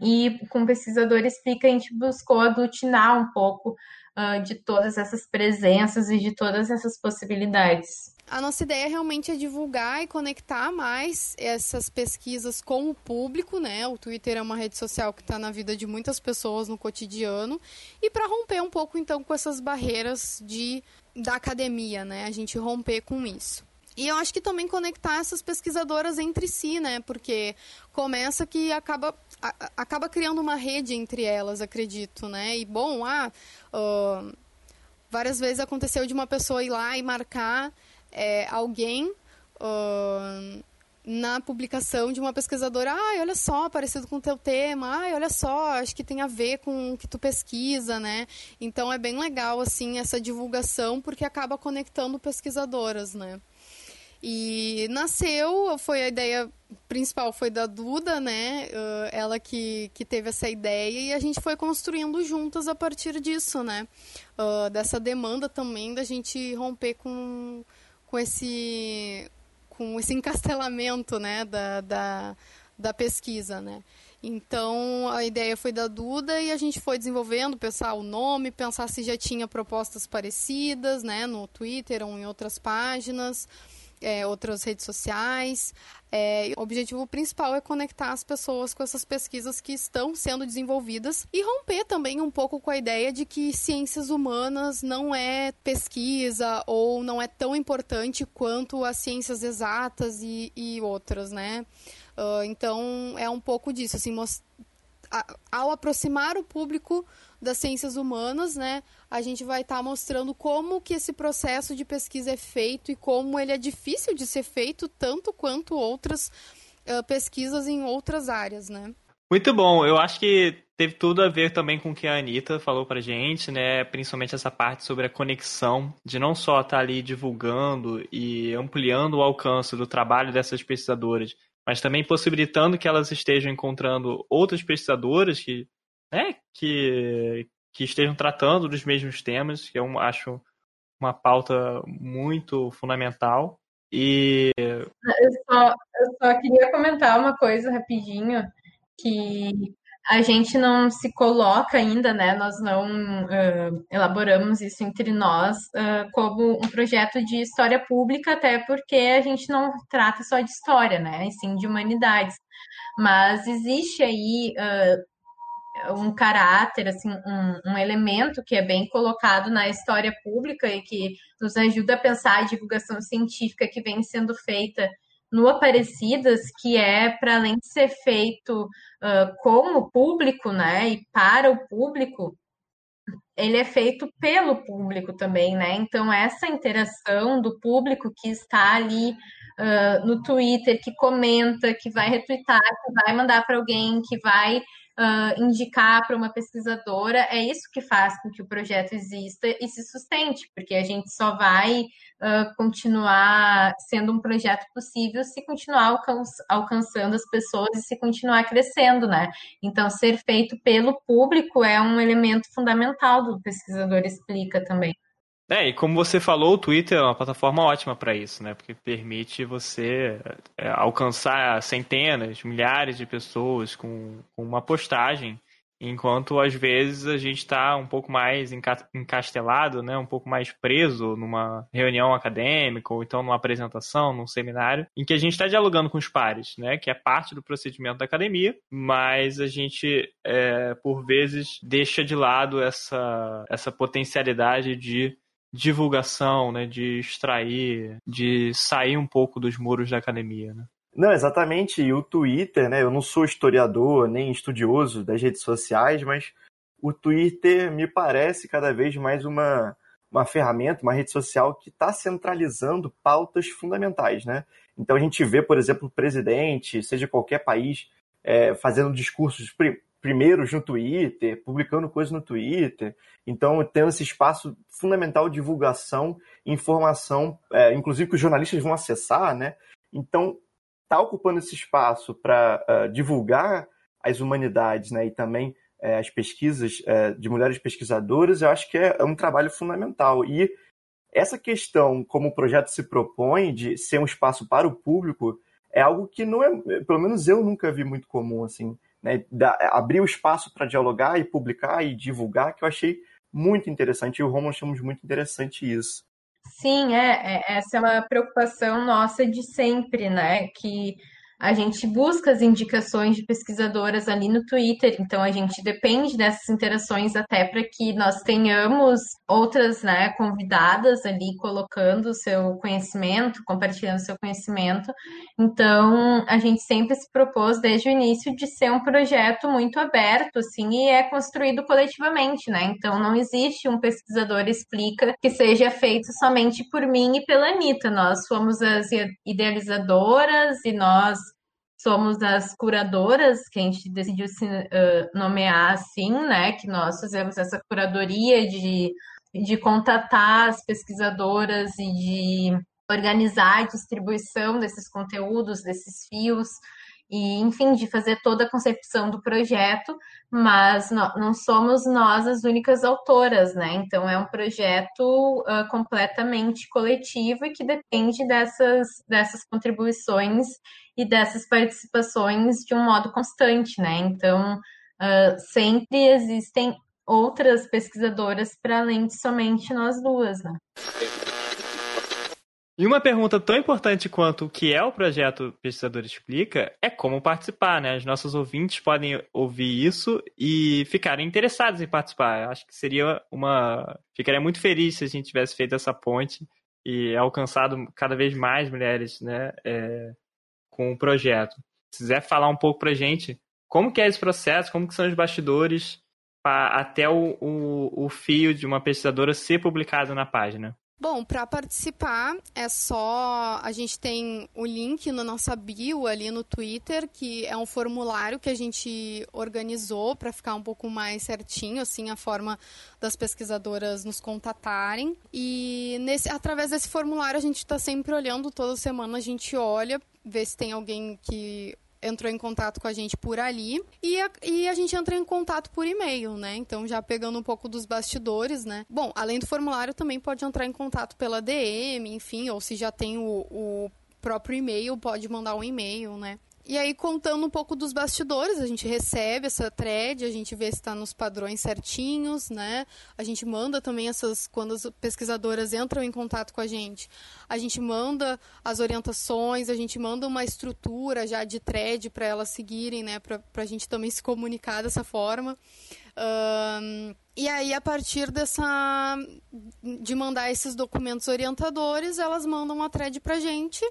E com pesquisador explica, a gente buscou aglutinar um pouco uh, de todas essas presenças e de todas essas possibilidades. A nossa ideia realmente é divulgar e conectar mais essas pesquisas com o público, né? O Twitter é uma rede social que está na vida de muitas pessoas no cotidiano e para romper um pouco então com essas barreiras de da academia, né? A gente romper com isso. E eu acho que também conectar essas pesquisadoras entre si, né? Porque começa que acaba, a, acaba criando uma rede entre elas, acredito, né? E bom, ah, uh, várias vezes aconteceu de uma pessoa ir lá e marcar é, alguém uh, na publicação de uma pesquisadora, ai, olha só, parecido com o teu tema, ai, olha só, acho que tem a ver com o que tu pesquisa, né? Então é bem legal, assim, essa divulgação, porque acaba conectando pesquisadoras, né? E nasceu, foi a ideia principal foi da Duda, né? Ela que, que teve essa ideia e a gente foi construindo juntas a partir disso, né? Uh, dessa demanda também da gente romper com, com esse com esse encastelamento, né? Da, da, da pesquisa, né? Então a ideia foi da Duda e a gente foi desenvolvendo, pensar o nome, pensar se já tinha propostas parecidas, né? No Twitter ou em outras páginas é, outras redes sociais. É, o objetivo principal é conectar as pessoas com essas pesquisas que estão sendo desenvolvidas e romper também um pouco com a ideia de que ciências humanas não é pesquisa ou não é tão importante quanto as ciências exatas e, e outras, né? Uh, então é um pouco disso, assim, ao aproximar o público das ciências humanas, né, a gente vai estar tá mostrando como que esse processo de pesquisa é feito e como ele é difícil de ser feito tanto quanto outras uh, pesquisas em outras áreas, né? Muito bom. Eu acho que teve tudo a ver também com o que a Anitta falou pra gente, né? Principalmente essa parte sobre a conexão, de não só estar tá ali divulgando e ampliando o alcance do trabalho dessas pesquisadoras, mas também possibilitando que elas estejam encontrando outras pesquisadoras que né, que, que estejam tratando dos mesmos temas, que eu acho uma pauta muito fundamental. E. Eu só, eu só queria comentar uma coisa rapidinho, que a gente não se coloca ainda, né? Nós não uh, elaboramos isso entre nós uh, como um projeto de história pública, até porque a gente não trata só de história, né? E sim de humanidades. Mas existe aí uh, um caráter, assim, um, um, elemento que é bem colocado na história pública e que nos ajuda a pensar a divulgação científica que vem sendo feita no Aparecidas, que é para além de ser feito uh, com o público, né, e para o público, ele é feito pelo público também, né? Então essa interação do público que está ali uh, no Twitter, que comenta, que vai retweetar, que vai mandar para alguém, que vai uh, indicar para uma pesquisadora, é isso que faz com que o projeto exista e se sustente, porque a gente só vai uh, continuar sendo um projeto possível se continuar alcan alcançando as pessoas e se continuar crescendo, né? Então, ser feito pelo público é um elemento fundamental do pesquisador explica também. É, e como você falou, o Twitter é uma plataforma ótima para isso, né? Porque permite você é, alcançar centenas, milhares de pessoas com, uma postagem, enquanto às vezes a gente está um pouco mais encastelado, né? Um pouco mais preso numa reunião acadêmica ou então numa apresentação, num seminário, em que a gente está dialogando com os pares, né? Que é parte do procedimento da academia, mas a gente, é, por vezes, deixa de lado essa, essa potencialidade de divulgação, né, de extrair, de sair um pouco dos muros da academia, né? Não, exatamente. E o Twitter, né? Eu não sou historiador nem estudioso das redes sociais, mas o Twitter me parece cada vez mais uma, uma ferramenta, uma rede social que está centralizando pautas fundamentais, né? Então a gente vê, por exemplo, o presidente, seja qualquer país, é, fazendo discursos primeiros no Twitter, publicando coisas no Twitter. Então, tendo esse espaço fundamental de divulgação, informação, é, inclusive que os jornalistas vão acessar, né? Então, tá ocupando esse espaço para uh, é, divulgar as humanidades, né? E também é, as pesquisas é, de mulheres pesquisadoras, eu acho que é, é um trabalho fundamental. E essa questão, como o projeto se propõe, de ser um espaço para o público, é algo que não é, pelo menos eu nunca vi muito comum, assim né, da, abrir o espaço para dialogar e publicar e divulgar, que eu achei muito interessante. E o Romulo achamos muito interessante isso. Sim, é, é, essa é uma preocupação nossa de sempre, né? Que a gente busca as indicações de pesquisadoras ali no Twitter, então a gente depende dessas interações até para que nós tenhamos outras né, convidadas ali colocando o seu conhecimento, compartilhando o seu conhecimento. Então a gente sempre se propôs desde o início de ser um projeto muito aberto, assim, e é construído coletivamente, né? Então não existe um pesquisador explica que seja feito somente por mim e pela Anitta. Nós fomos as idealizadoras e nós somos as curadoras, que a gente decidiu se uh, nomear assim, né? Que nós fizemos essa curadoria de, de contatar as pesquisadoras e de organizar a distribuição desses conteúdos, desses fios, e, enfim, de fazer toda a concepção do projeto, mas não, somos nós as únicas autoras, né? Então é um projeto uh, completamente coletivo e que depende dessas, dessas contribuições e dessas participações de um modo constante, né? Então uh, sempre existem outras pesquisadoras para além de somente nós duas, né? E uma pergunta tão importante quanto o que é o projeto Pesquisador Explica é como participar, né? Os nossos ouvintes podem ouvir isso e ficarem interessados em participar. Eu acho que seria uma. Ficaria muito feliz se a gente tivesse feito essa ponte e alcançado cada vez mais mulheres, né? É, com o projeto. Se quiser falar um pouco pra gente como que é esse processo, como que são os bastidores para até o, o, o fio de uma pesquisadora ser publicado na página. Bom, para participar é só a gente tem o link na nossa bio ali no Twitter, que é um formulário que a gente organizou para ficar um pouco mais certinho, assim, a forma das pesquisadoras nos contatarem. E nesse, através desse formulário a gente está sempre olhando, toda semana a gente olha, vê se tem alguém que entrou em contato com a gente por ali e a, e a gente entra em contato por e-mail, né? Então, já pegando um pouco dos bastidores, né? Bom, além do formulário, também pode entrar em contato pela DM, enfim, ou se já tem o, o próprio e-mail, pode mandar um e-mail, né? E aí, contando um pouco dos bastidores, a gente recebe essa thread, a gente vê se está nos padrões certinhos, né? A gente manda também essas, quando as pesquisadoras entram em contato com a gente, a gente manda as orientações, a gente manda uma estrutura já de thread para elas seguirem, né? Para a gente também se comunicar dessa forma. Um, e aí, a partir dessa. de mandar esses documentos orientadores, elas mandam uma thread para a gente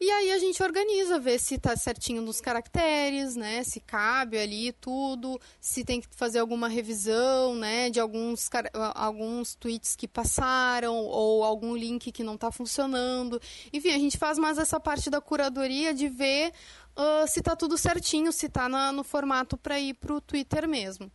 e aí a gente organiza, vê se tá certinho nos caracteres, né? Se cabe ali tudo, se tem que fazer alguma revisão, né? De alguns, alguns tweets que passaram ou algum link que não está funcionando. Enfim, a gente faz mais essa parte da curadoria de ver uh, se tá tudo certinho, se tá na, no formato para ir pro Twitter mesmo.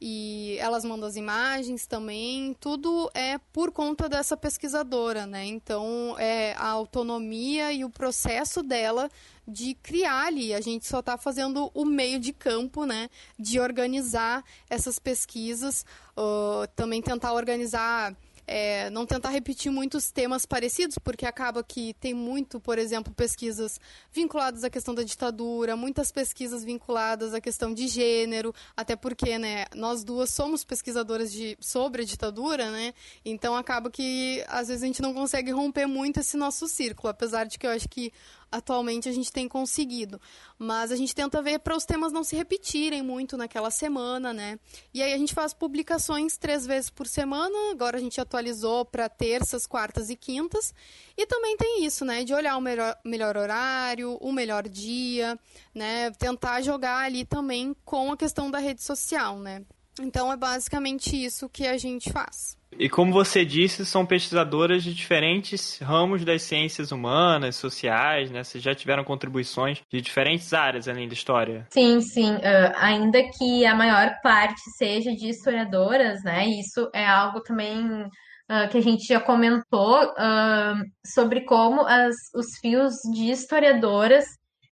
E elas mandam as imagens também, tudo é por conta dessa pesquisadora, né? Então, é a autonomia e o processo dela de criar ali. A gente só está fazendo o meio de campo, né? De organizar essas pesquisas, uh, também tentar organizar é, não tentar repetir muitos temas parecidos, porque acaba que tem muito, por exemplo, pesquisas vinculadas à questão da ditadura, muitas pesquisas vinculadas à questão de gênero, até porque, né, nós duas somos pesquisadoras de, sobre a ditadura, né, então acaba que às vezes a gente não consegue romper muito esse nosso círculo, apesar de que eu acho que atualmente a gente tem conseguido. Mas a gente tenta ver para os temas não se repetirem muito naquela semana, né? E aí a gente faz publicações três vezes por semana, agora a gente atualizou para terças, quartas e quintas. E também tem isso, né? De olhar o melhor, melhor horário, o melhor dia, né? Tentar jogar ali também com a questão da rede social, né? Então é basicamente isso que a gente faz. E como você disse, são pesquisadoras de diferentes ramos das ciências humanas, sociais, né? Vocês já tiveram contribuições de diferentes áreas além da história. Sim, sim. Uh, ainda que a maior parte seja de historiadoras, né? Isso é algo também uh, que a gente já comentou uh, sobre como as, os fios de historiadoras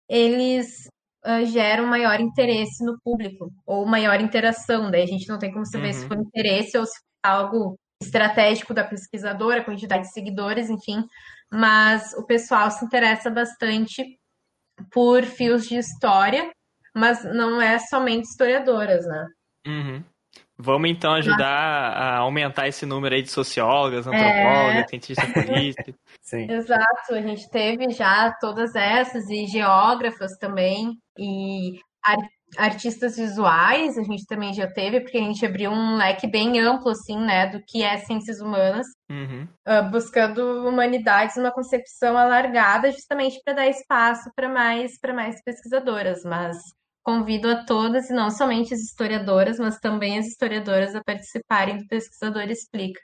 eles uh, geram maior interesse no público, ou maior interação. Daí a gente não tem como saber uhum. se foi interesse ou se foi algo estratégico da pesquisadora, quantidade de seguidores, enfim. Mas o pessoal se interessa bastante por fios de história, mas não é somente historiadoras, né? Uhum. Vamos então ajudar a aumentar esse número aí de sociólogas, antropólogas, é... cientistas políticos. Sim. Exato, a gente teve já todas essas, e geógrafas também, e artistas visuais, a gente também já teve, porque a gente abriu um leque bem amplo, assim, né, do que é ciências humanas, uhum. uh, buscando humanidades numa concepção alargada, justamente para dar espaço para mais, mais pesquisadoras, mas convido a todas, e não somente as historiadoras, mas também as historiadoras a participarem do Pesquisador Explica.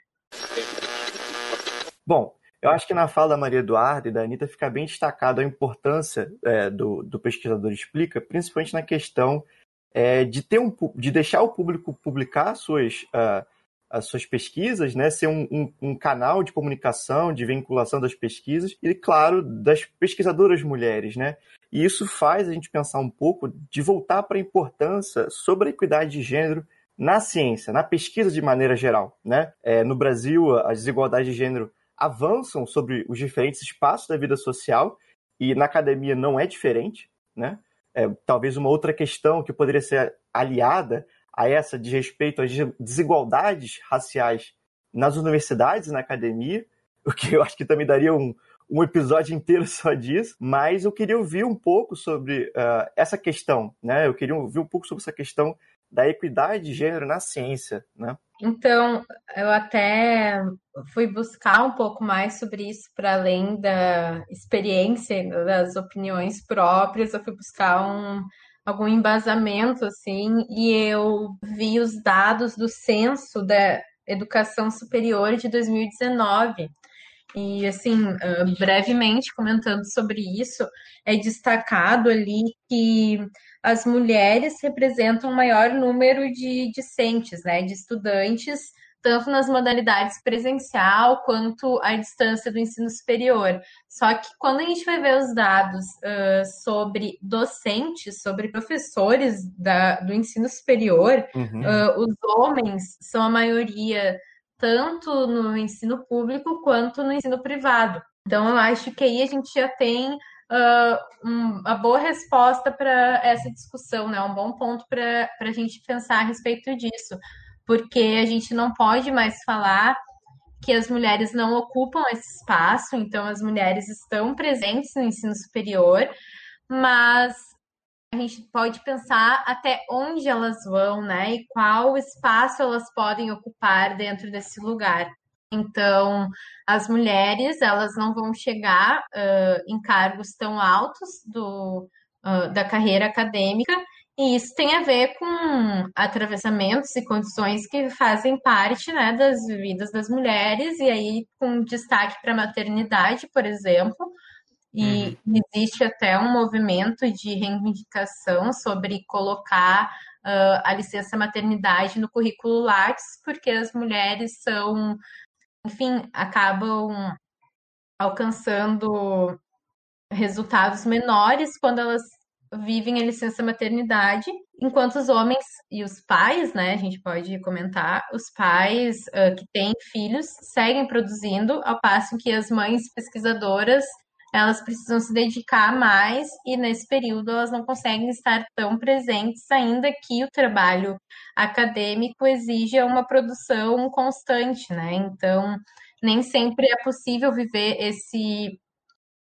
Bom, eu acho que na fala da Maria Eduarda e da Anitta fica bem destacado a importância é, do, do Pesquisador Explica, principalmente na questão é, de, ter um, de deixar o público publicar suas, uh, as suas pesquisas, né, ser um, um, um, canal de comunicação, de vinculação das pesquisas e, claro, das pesquisadoras mulheres. Né? E isso faz a gente pensar um pouco de voltar para a importância sobre a equidade de gênero na ciência, na pesquisa de maneira geral. Né? É, no Brasil, as desigualdades de gênero avançam sobre os diferentes espaços da vida social e na academia não é diferente. Né? É, talvez uma outra questão que poderia ser aliada a essa de respeito às desigualdades raciais nas universidades na academia, o que eu acho que também daria um, um episódio inteiro só disso, mas eu queria ouvir um pouco sobre uh, essa questão, né? Eu queria ouvir um pouco sobre essa questão da equidade de gênero na ciência, né? Então, eu até fui buscar um pouco mais sobre isso para além da experiência, das opiniões próprias, eu fui buscar um, algum embasamento assim, e eu vi os dados do censo da educação superior de 2019 e, assim, uh, brevemente comentando sobre isso, é destacado ali que as mulheres representam o maior número de discentes, né, de estudantes, tanto nas modalidades presencial quanto à distância do ensino superior. Só que quando a gente vai ver os dados uh, sobre docentes, sobre professores da, do ensino superior, uhum. uh, os homens são a maioria tanto no ensino público quanto no ensino privado. Então, eu acho que aí a gente já tem uh, uma boa resposta para essa discussão, né? Um bom ponto para a gente pensar a respeito disso, porque a gente não pode mais falar que as mulheres não ocupam esse espaço, então as mulheres estão presentes no ensino superior, mas a gente pode pensar até onde elas vão, né? E qual espaço elas podem ocupar dentro desse lugar. Então, as mulheres, elas não vão chegar uh, em cargos tão altos do, uh, da carreira acadêmica, e isso tem a ver com atravessamentos e condições que fazem parte né, das vidas das mulheres, e aí com destaque para a maternidade, por exemplo, e uhum. existe até um movimento de reivindicação sobre colocar uh, a licença maternidade no currículo Lattes, porque as mulheres são, enfim, acabam alcançando resultados menores quando elas vivem a licença maternidade, enquanto os homens e os pais, né, a gente pode comentar, os pais uh, que têm filhos seguem produzindo, ao passo que as mães pesquisadoras elas precisam se dedicar mais e nesse período elas não conseguem estar tão presentes, ainda que o trabalho acadêmico exija uma produção constante, né? Então, nem sempre é possível viver esse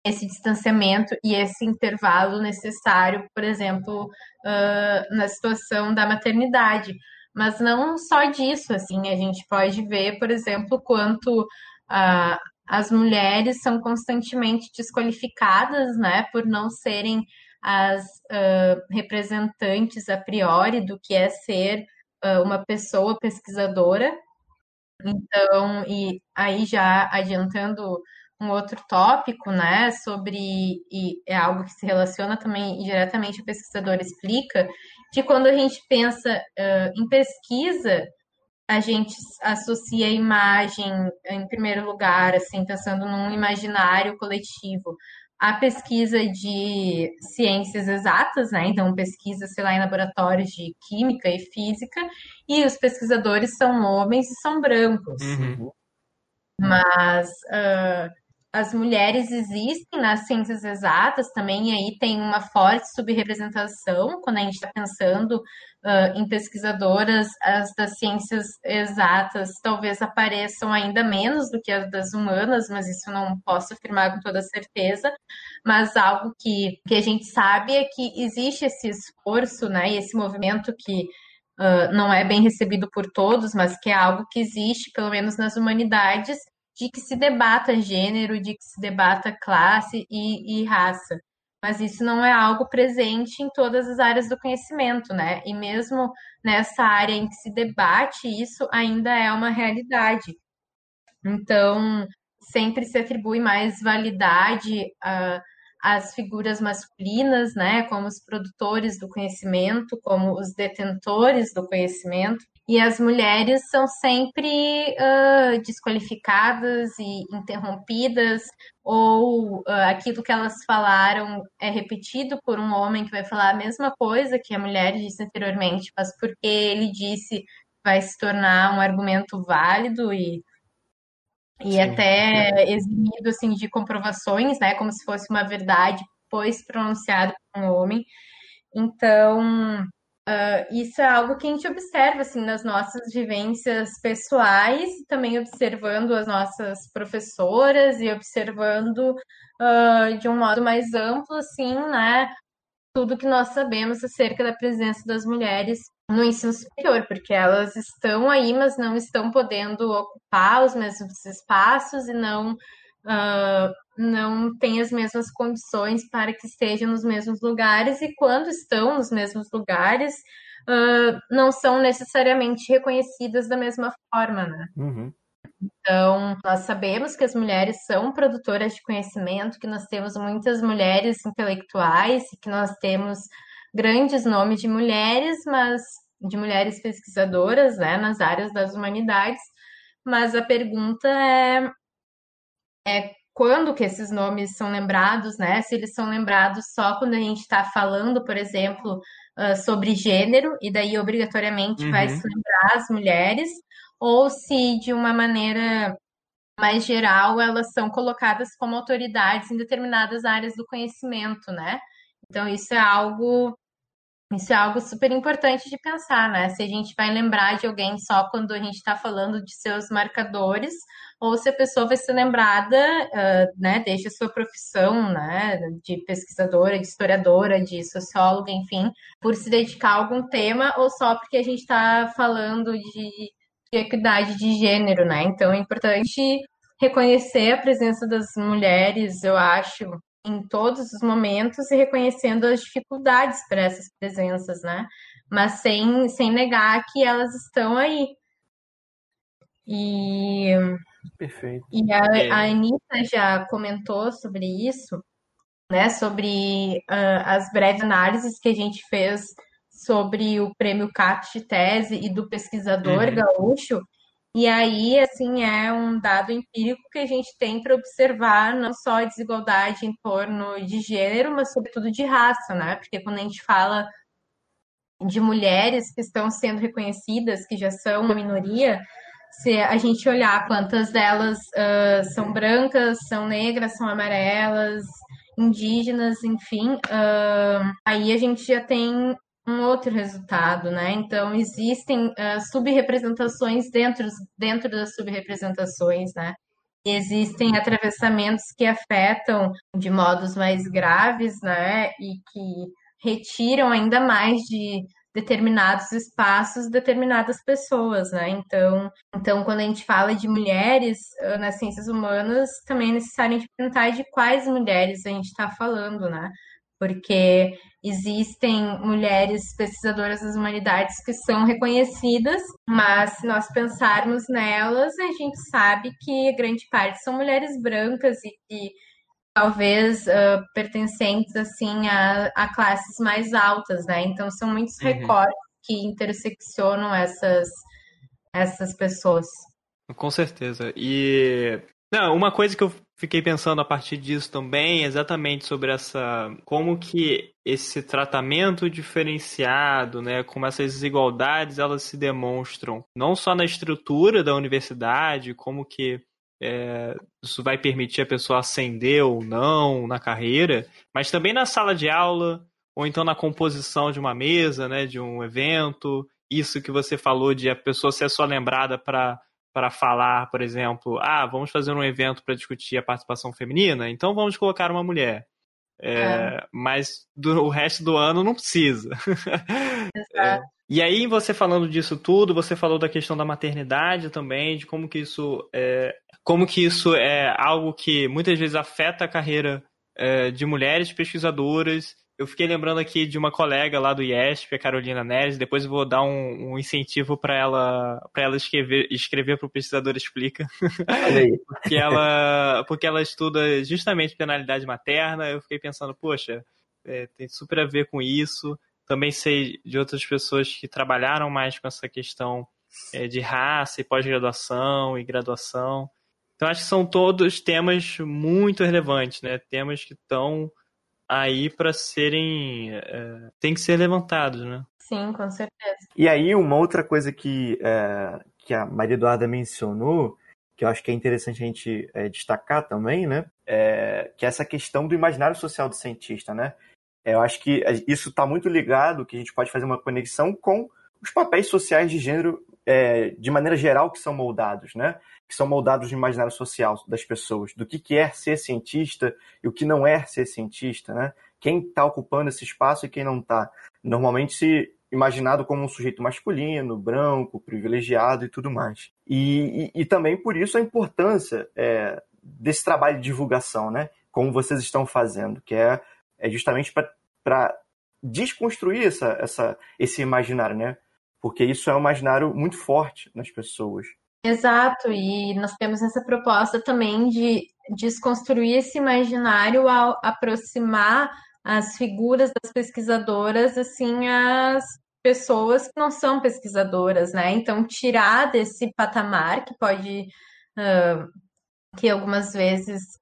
esse distanciamento e esse intervalo necessário, por exemplo, uh, na situação da maternidade. Mas não só disso, assim, a gente pode ver, por exemplo, quanto uh, as mulheres são constantemente desqualificadas, né, por não serem as uh, representantes a priori do que é ser uma pessoa pesquisadora. Então, e aí já adiantando um outro tópico, né, sobre, e é algo que se relaciona também diretamente a pesquisadora explica, de quando a gente pensa uh, em pesquisa, a gente associa a imagem, em primeiro lugar, assim, pensando num imaginário coletivo, a pesquisa de ciências exatas, né? Então, pesquisa, sei lá, em laboratórios de química e física, e os pesquisadores são homens e são brancos. Uhum. Mas uh, as mulheres existem nas ciências exatas também, e aí tem uma forte subrepresentação quando a gente está pensando uh, em pesquisadoras, as das ciências exatas talvez apareçam ainda menos do que as das humanas, mas isso não posso afirmar com toda certeza. Mas algo que, que a gente sabe é que existe esse esforço, né, e esse movimento que Uh, não é bem recebido por todos, mas que é algo que existe, pelo menos nas humanidades, de que se debata gênero, de que se debata classe e, e raça. Mas isso não é algo presente em todas as áreas do conhecimento, né? E mesmo nessa área em que se debate, isso ainda é uma realidade. Então, sempre se atribui mais validade a as figuras masculinas, né, como os produtores do conhecimento, como os detentores do conhecimento, e as mulheres são sempre uh, desqualificadas e interrompidas, ou uh, aquilo que elas falaram é repetido por um homem que vai falar a mesma coisa que a mulher disse anteriormente, mas porque ele disse vai se tornar um argumento válido e, e Sim. até eximido assim, de comprovações, né, como se fosse uma verdade, pois pronunciado por um homem. Então, Uh, isso é algo que a gente observa assim nas nossas vivências pessoais, também observando as nossas professoras e observando uh, de um modo mais amplo, assim, né, tudo que nós sabemos acerca da presença das mulheres no ensino superior, porque elas estão aí, mas não estão podendo ocupar os mesmos espaços e não uh, não têm as mesmas condições para que estejam nos mesmos lugares, e quando estão nos mesmos lugares, uh, não são necessariamente reconhecidas da mesma forma, né? Uhum. Então, nós sabemos que as mulheres são produtoras de conhecimento, que nós temos muitas mulheres intelectuais, que nós temos grandes nomes de mulheres, mas de mulheres pesquisadoras, né, nas áreas das humanidades. Mas a pergunta é é quando que esses nomes são lembrados, né? Se eles são lembrados só quando a gente está falando, por exemplo, uh, sobre gênero, e daí obrigatoriamente uhum. vai se lembrar as mulheres, ou se de uma maneira mais geral elas são colocadas como autoridades em determinadas áreas do conhecimento, né? Então isso é algo isso é algo super importante de pensar, né? Se a gente vai lembrar de alguém só quando a gente está falando de seus marcadores, ou se a pessoa vai ser lembrada, uh, né, desde a sua profissão, né, de pesquisadora, de historiadora, de socióloga, enfim, por se dedicar a algum tema, ou só porque a gente está falando de, de equidade de gênero, né? Então é importante reconhecer a presença das mulheres, eu acho, em todos os momentos e reconhecendo as dificuldades para essas presenças, né? Mas sem, sem negar que elas estão aí. E Perfeito. E a, é. a Anitta já comentou sobre isso, né, sobre uh, as breves análises que a gente fez sobre o prêmio CAT de tese e do pesquisador uhum. gaúcho. E aí, assim, é um dado empírico que a gente tem para observar não só a desigualdade em torno de gênero, mas sobretudo de raça, né? Porque quando a gente fala de mulheres que estão sendo reconhecidas, que já são uma minoria, se a gente olhar quantas delas uh, são brancas, são negras, são amarelas, indígenas, enfim, uh, aí a gente já tem um outro resultado, né? Então, existem uh, subrepresentações dentro, dentro das subrepresentações, né? E existem atravessamentos que afetam de modos mais graves, né? E que retiram ainda mais de determinados espaços, determinadas pessoas, né? Então, então quando a gente fala de mulheres uh, nas ciências humanas, também é necessário a gente perguntar de quais mulheres a gente está falando, né? Porque existem mulheres pesquisadoras das humanidades que são reconhecidas, mas se nós pensarmos nelas, a gente sabe que grande parte são mulheres brancas e que talvez uh, pertencentes assim a, a, classes mais altas, né? Então são muitos uhum. recortes que interseccionam essas essas pessoas. Com certeza. E não, uma coisa que eu fiquei pensando a partir disso também, exatamente sobre essa como que esse tratamento diferenciado, né, como essas desigualdades elas se demonstram, não só na estrutura da universidade, como que é, isso vai permitir a pessoa ascender ou não na carreira, mas também na sala de aula, ou então na composição de uma mesa, né, de um evento. Isso que você falou de a pessoa ser só lembrada para para falar, por exemplo, ah, vamos fazer um evento para discutir a participação feminina, então vamos colocar uma mulher. É, é. Mas do, o resto do ano não precisa. É, e aí, você falando disso tudo, você falou da questão da maternidade também, de como que isso é, como que isso é algo que muitas vezes afeta a carreira é, de mulheres pesquisadoras. Eu fiquei lembrando aqui de uma colega lá do IESP, a Carolina Neres, depois eu vou dar um, um incentivo para ela para ela escrever escrever para o Pesquisador Explica. porque, ela, porque ela estuda justamente penalidade materna. Eu fiquei pensando, poxa, é, tem super a ver com isso. Também sei de outras pessoas que trabalharam mais com essa questão é, de raça e pós-graduação e graduação. Então acho que são todos temas muito relevantes, né? Temas que estão aí para serem. É, tem que ser levantados, né? Sim, com certeza. E aí, uma outra coisa que, é, que a Maria Eduarda mencionou, que eu acho que é interessante a gente é, destacar também, né? É, que é essa questão do imaginário social do cientista, né? É, eu acho que isso está muito ligado, que a gente pode fazer uma conexão com os papéis sociais de gênero é, de maneira geral que são moldados, né? Que são moldados no imaginário social das pessoas, do que, que é ser cientista e o que não é ser cientista, né? Quem está ocupando esse espaço e quem não está. Normalmente se imaginado como um sujeito masculino, branco, privilegiado e tudo mais. E, e, e também por isso a importância é, desse trabalho de divulgação, né? Como vocês estão fazendo, que é, é justamente para desconstruir essa, essa, esse imaginário, né? Porque isso é um imaginário muito forte nas pessoas. Exato, e nós temos essa proposta também de desconstruir esse imaginário ao aproximar as figuras das pesquisadoras assim às pessoas que não são pesquisadoras, né? Então tirar desse patamar que pode uh, que algumas vezes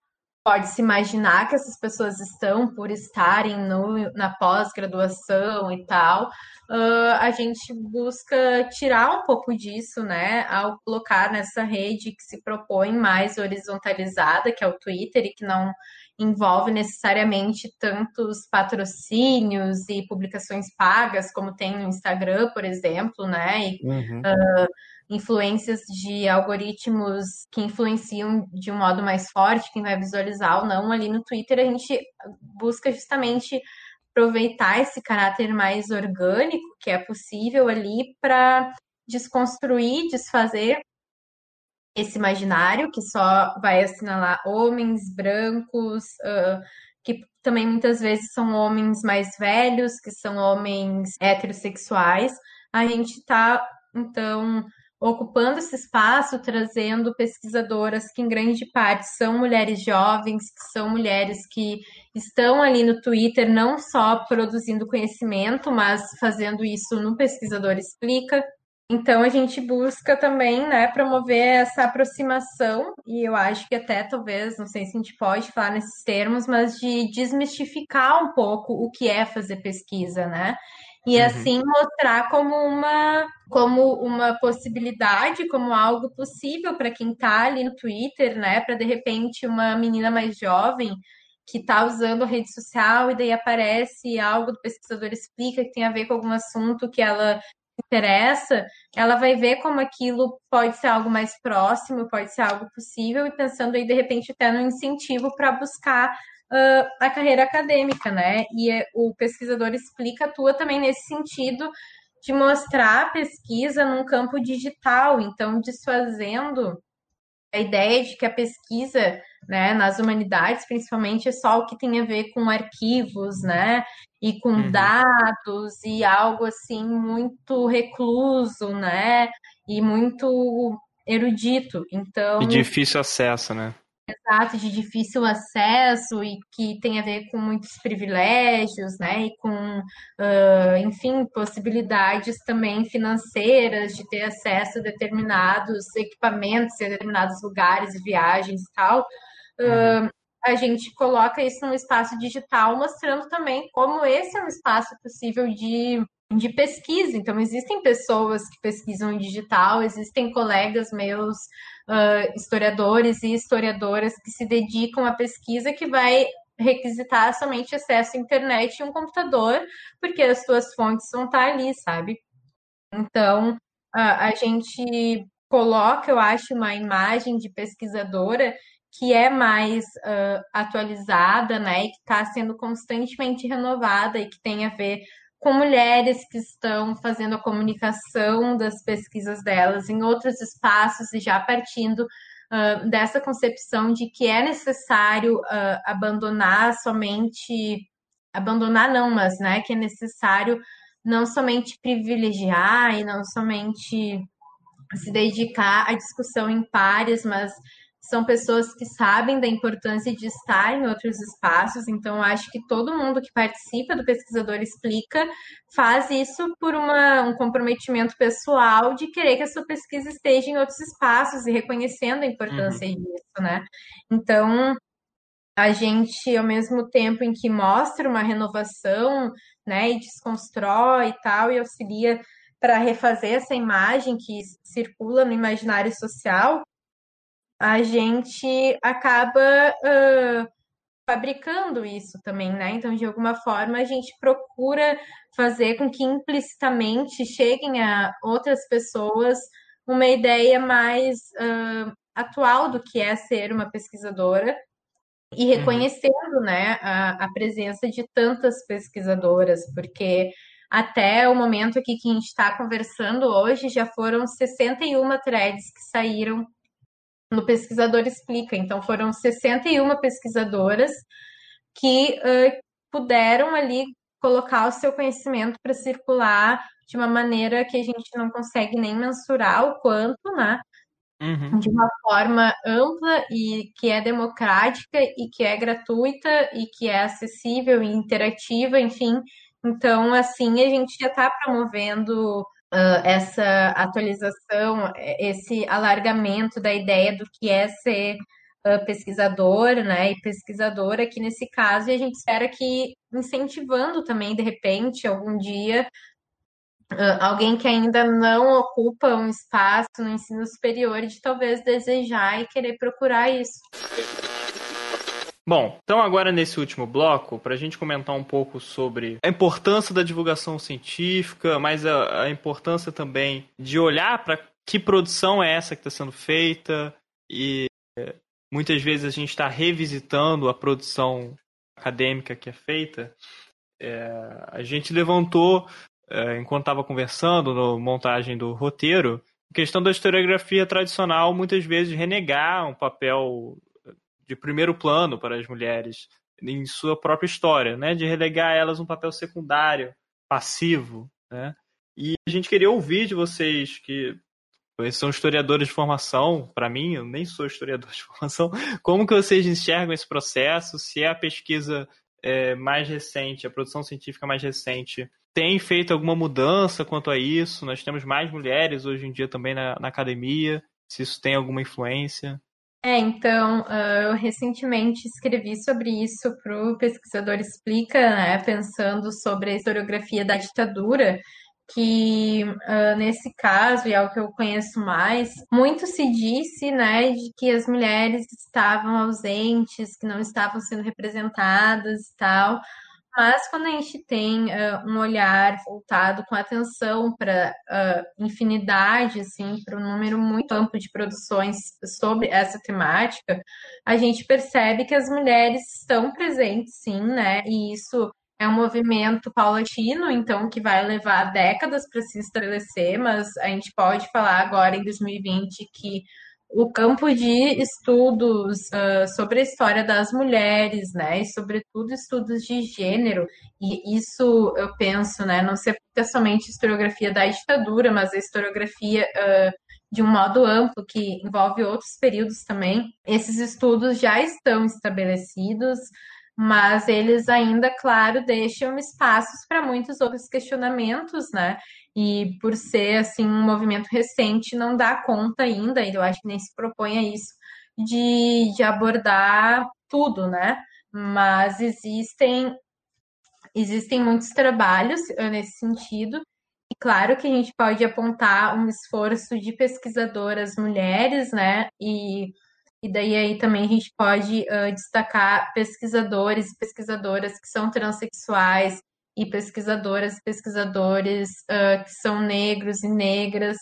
pode se imaginar que essas pessoas estão por estarem no, na pós-graduação e tal, uh, a gente busca tirar um pouco disso, né, ao colocar nessa rede que se propõe mais horizontalizada, que é o Twitter, e que não envolve necessariamente tantos patrocínios e publicações pagas como tem no Instagram, por exemplo, né? E, uhum. uh, influências de algoritmos que influenciam de um modo mais forte quem vai visualizar ou não. Ali no Twitter a gente busca justamente aproveitar esse caráter mais orgânico que é possível ali para desconstruir, desfazer esse imaginário que só vai assinalar homens brancos, uh, que também muitas vezes são homens mais velhos, que são homens heterossexuais. A gente está, então, ocupando esse espaço, trazendo pesquisadoras que, em grande parte, são mulheres jovens, que são mulheres que estão ali no Twitter, não só produzindo conhecimento, mas fazendo isso no Pesquisador Explica. Então, a gente busca também né, promover essa aproximação, e eu acho que até talvez, não sei se a gente pode falar nesses termos, mas de desmistificar um pouco o que é fazer pesquisa, né? E uhum. assim mostrar como uma como uma possibilidade, como algo possível para quem está ali no Twitter, né? Para de repente uma menina mais jovem que está usando a rede social e daí aparece algo do pesquisador explica que tem a ver com algum assunto que ela interessa, ela vai ver como aquilo pode ser algo mais próximo, pode ser algo possível e pensando aí de repente até no incentivo para buscar uh, a carreira acadêmica, né? E é, o pesquisador explica, atua também nesse sentido de mostrar a pesquisa num campo digital, então desfazendo a ideia de que a pesquisa né, nas humanidades, principalmente, é só o que tem a ver com arquivos, né, e com uhum. dados e algo assim muito recluso, né, e muito erudito. Então, e difícil acesso, né? Exato, de difícil acesso e que tem a ver com muitos privilégios, né? E com, uh, enfim, possibilidades também financeiras de ter acesso a determinados equipamentos, a determinados lugares, viagens e tal. Uh, a gente coloca isso no espaço digital, mostrando também como esse é um espaço possível de de pesquisa. Então, existem pessoas que pesquisam em digital, existem colegas meus, uh, historiadores e historiadoras, que se dedicam à pesquisa que vai requisitar somente acesso à internet e um computador, porque as suas fontes vão estar ali, sabe? Então, uh, a gente coloca, eu acho, uma imagem de pesquisadora que é mais uh, atualizada, né, e que está sendo constantemente renovada e que tem a ver com mulheres que estão fazendo a comunicação das pesquisas delas em outros espaços e já partindo uh, dessa concepção de que é necessário uh, abandonar somente abandonar não, mas né, que é necessário não somente privilegiar e não somente se dedicar à discussão em pares, mas são pessoas que sabem da importância de estar em outros espaços, então acho que todo mundo que participa do Pesquisador Explica faz isso por uma, um comprometimento pessoal de querer que a sua pesquisa esteja em outros espaços e reconhecendo a importância uhum. disso, né? Então, a gente, ao mesmo tempo em que mostra uma renovação, né, e desconstrói e tal, e auxilia para refazer essa imagem que circula no imaginário social, a gente acaba uh, fabricando isso também, né? Então, de alguma forma, a gente procura fazer com que implicitamente cheguem a outras pessoas uma ideia mais uh, atual do que é ser uma pesquisadora e uhum. reconhecendo, né, a, a presença de tantas pesquisadoras, porque até o momento aqui que a gente está conversando hoje, já foram 61 threads que saíram no Pesquisador Explica. Então, foram 61 pesquisadoras que uh, puderam ali colocar o seu conhecimento para circular de uma maneira que a gente não consegue nem mensurar o quanto, né? Uhum. De uma forma ampla e que é democrática e que é gratuita e que é acessível e interativa, enfim. Então, assim, a gente já está promovendo uh, essa atualização, esse alargamento da ideia do que é ser uh, pesquisador, né, e pesquisadora aqui nesse caso, e a gente espera que incentivando também, de repente, algum dia, uh, alguém que ainda não ocupa um espaço no ensino superior, de talvez desejar e querer procurar isso. Bom, então agora nesse último bloco, para a gente comentar um pouco sobre a importância da divulgação científica, mas a, a importância também de olhar para que produção é essa que está sendo feita e é, muitas vezes a gente está revisitando a produção acadêmica que é feita. É, a gente levantou, é, enquanto estava conversando, na montagem do roteiro, a questão da historiografia tradicional muitas vezes renegar um papel de primeiro plano para as mulheres em sua própria história, né? De relegar elas um papel secundário, passivo, né? E a gente queria ouvir de vocês que são historiadores de formação, para mim, eu nem sou historiador de formação. Como que vocês enxergam esse processo? Se é a pesquisa é, mais recente, a produção científica mais recente, tem feito alguma mudança quanto a isso? Nós temos mais mulheres hoje em dia também na, na academia. Se isso tem alguma influência? É, então, uh, eu recentemente escrevi sobre isso para o Pesquisador Explica, né, pensando sobre a historiografia da ditadura, que uh, nesse caso, e é o que eu conheço mais, muito se disse, né, de que as mulheres estavam ausentes, que não estavam sendo representadas e tal, mas quando a gente tem uh, um olhar voltado com atenção para uh, infinidade, assim, para um número muito amplo de produções sobre essa temática, a gente percebe que as mulheres estão presentes, sim, né? E isso é um movimento paulatino, então que vai levar décadas para se estabelecer, mas a gente pode falar agora em 2020 que o campo de estudos uh, sobre a história das mulheres, né, e sobretudo estudos de gênero, e isso eu penso, né, não se aplica somente a historiografia da ditadura, mas a historiografia uh, de um modo amplo, que envolve outros períodos também. Esses estudos já estão estabelecidos, mas eles ainda, claro, deixam espaços para muitos outros questionamentos, né? E por ser assim um movimento recente, não dá conta ainda, eu acho que nem se propõe a isso, de, de abordar tudo, né? Mas existem existem muitos trabalhos eh, nesse sentido. E claro que a gente pode apontar um esforço de pesquisadoras mulheres, né? E, e daí aí também a gente pode uh, destacar pesquisadores e pesquisadoras que são transexuais, e pesquisadoras e pesquisadores uh, que são negros e negras.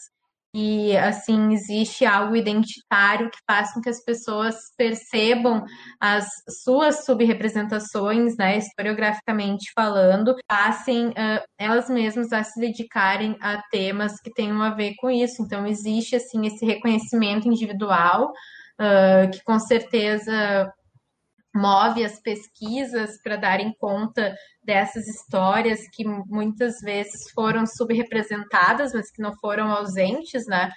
E, assim, existe algo identitário que faz com que as pessoas percebam as suas subrepresentações, né, historiograficamente falando, passem uh, elas mesmas a se dedicarem a temas que tenham a ver com isso. Então, existe, assim, esse reconhecimento individual, uh, que com certeza move as pesquisas para darem conta dessas histórias que muitas vezes foram subrepresentadas, mas que não foram ausentes, né?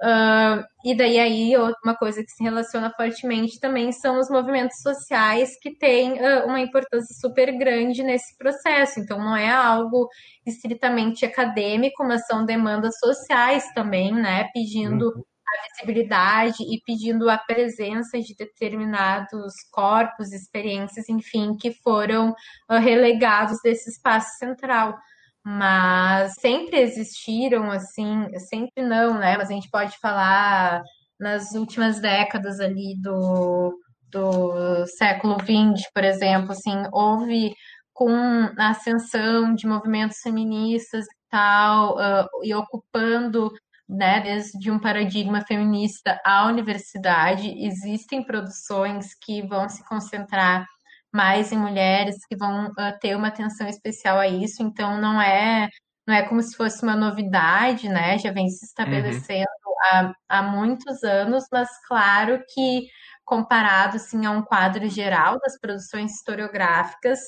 Uh, e daí aí uma coisa que se relaciona fortemente também são os movimentos sociais que têm uh, uma importância super grande nesse processo. Então não é algo estritamente acadêmico, mas são demandas sociais também, né? Pedindo uhum a visibilidade e pedindo a presença de determinados corpos, experiências, enfim, que foram uh, relegados desse espaço central. Mas sempre existiram, assim, sempre não, né? Mas a gente pode falar nas últimas décadas ali do, do século XX, por exemplo, assim, houve com a ascensão de movimentos feministas e tal, uh, e ocupando né, desde um paradigma feminista à universidade, existem produções que vão se concentrar mais em mulheres, que vão uh, ter uma atenção especial a isso, então não é não é como se fosse uma novidade, né? Já vem se estabelecendo uhum. há, há muitos anos, mas claro que comparado assim, a um quadro geral das produções historiográficas,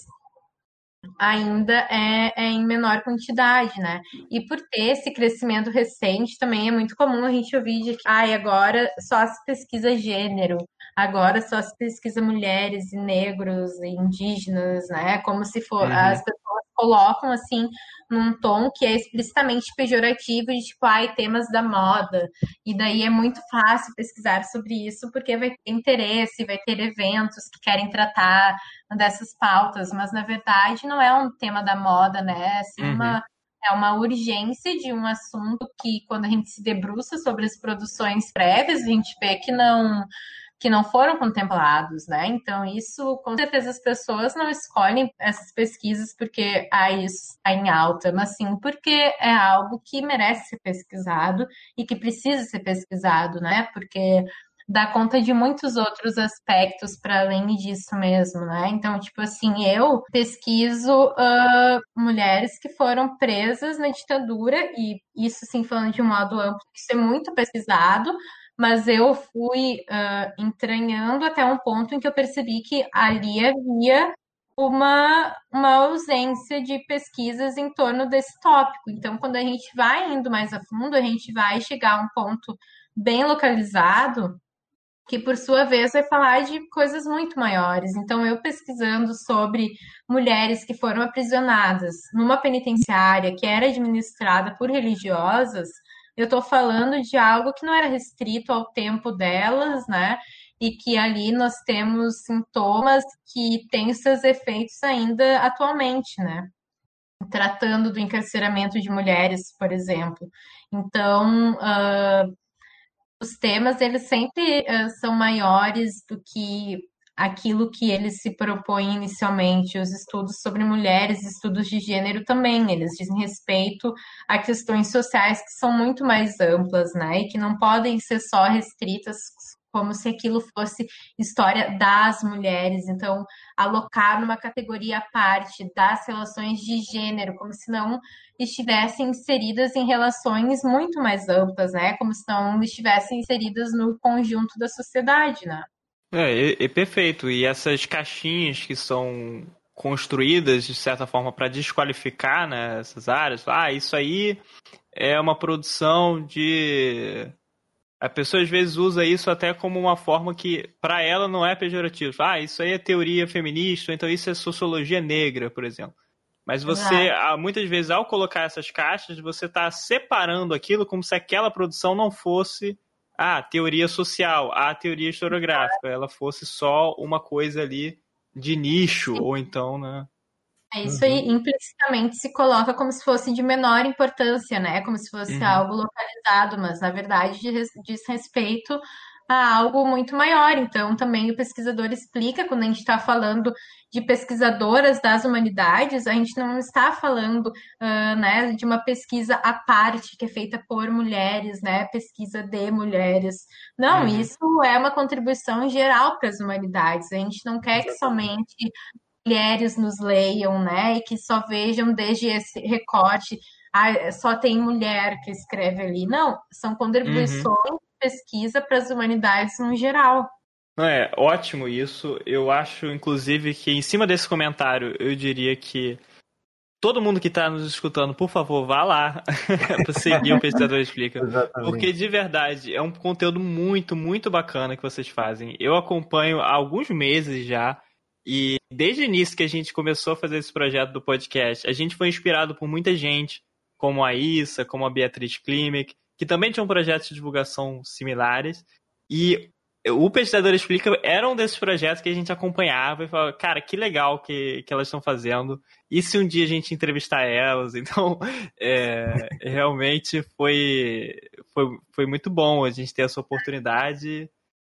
ainda é, é, em menor quantidade, né? E por ter esse crescimento recente, também é muito comum a gente ouvir de que ah, agora só se pesquisa gênero, agora só se pesquisa mulheres e negros e indígenas, né? Como se for uhum. as pessoas colocam assim num tom que é explicitamente pejorativo de tipo, ai, temas da moda. E daí é muito fácil pesquisar sobre isso porque vai ter interesse, vai ter eventos que querem tratar dessas pautas, mas na verdade não é um tema da moda, né? É assim, uhum. uma é uma urgência de um assunto que, quando a gente se debruça sobre as produções prévias, a gente vê que não que não foram contemplados, né? Então, isso, com certeza, as pessoas não escolhem essas pesquisas porque ah, isso está em alta, mas sim porque é algo que merece ser pesquisado e que precisa ser pesquisado, né? Porque dá conta de muitos outros aspectos para além disso mesmo, né? Então, tipo assim, eu pesquiso uh, mulheres que foram presas na ditadura, e isso, assim, falando de um modo amplo, isso é muito pesquisado, mas eu fui uh, entranhando até um ponto em que eu percebi que ali havia uma, uma ausência de pesquisas em torno desse tópico. Então, quando a gente vai indo mais a fundo, a gente vai chegar a um ponto bem localizado, que por sua vez vai falar de coisas muito maiores. Então, eu pesquisando sobre mulheres que foram aprisionadas numa penitenciária que era administrada por religiosas, eu estou falando de algo que não era restrito ao tempo delas, né? E que ali nós temos sintomas que têm seus efeitos ainda atualmente, né? Tratando do encarceramento de mulheres, por exemplo. Então, uh, os temas eles sempre uh, são maiores do que aquilo que eles se propõem inicialmente. Os estudos sobre mulheres, estudos de gênero também, eles dizem respeito a questões sociais que são muito mais amplas, né? E que não podem ser só restritas como se aquilo fosse história das mulheres. Então, alocar numa categoria à parte das relações de gênero, como se não estivessem inseridas em relações muito mais amplas, né? Como se não estivessem inseridas no conjunto da sociedade, né? É, é, é perfeito. E essas caixinhas que são construídas de certa forma para desqualificar né, essas áreas, ah, isso aí é uma produção de a pessoa às vezes usa isso até como uma forma que para ela não é pejorativo. Ah, isso aí é teoria feminista, então isso é sociologia negra, por exemplo. Mas você, muitas vezes, ao colocar essas caixas, você está separando aquilo como se aquela produção não fosse a teoria social, a teoria historiográfica, ela fosse só uma coisa ali de nicho, Sim. ou então, né? É, isso aí uhum. implicitamente se coloca como se fosse de menor importância, né? Como se fosse uhum. algo localizado, mas na verdade diz respeito a algo muito maior. Então, também o pesquisador explica, quando a gente está falando de pesquisadoras das humanidades, a gente não está falando uh, né, de uma pesquisa à parte que é feita por mulheres, né, pesquisa de mulheres. Não, uhum. isso é uma contribuição geral para as humanidades. A gente não quer que somente mulheres nos leiam, né, e que só vejam desde esse recorte ah, só tem mulher que escreve ali. Não, são contribuições uhum pesquisa para as humanidades no geral. É ótimo isso. Eu acho, inclusive, que em cima desse comentário, eu diria que todo mundo que está nos escutando, por favor, vá lá para seguir o Pesquisador Explica. Exatamente. Porque de verdade é um conteúdo muito, muito bacana que vocês fazem. Eu acompanho há alguns meses já. E desde o início que a gente começou a fazer esse projeto do podcast, a gente foi inspirado por muita gente, como a Issa, como a Beatriz Klimek, que também tinham projetos de divulgação similares. E o Pesquisador Explica era um desses projetos que a gente acompanhava e falava, cara, que legal que, que elas estão fazendo. E se um dia a gente entrevistar elas? Então, é, realmente foi, foi, foi muito bom a gente ter essa oportunidade.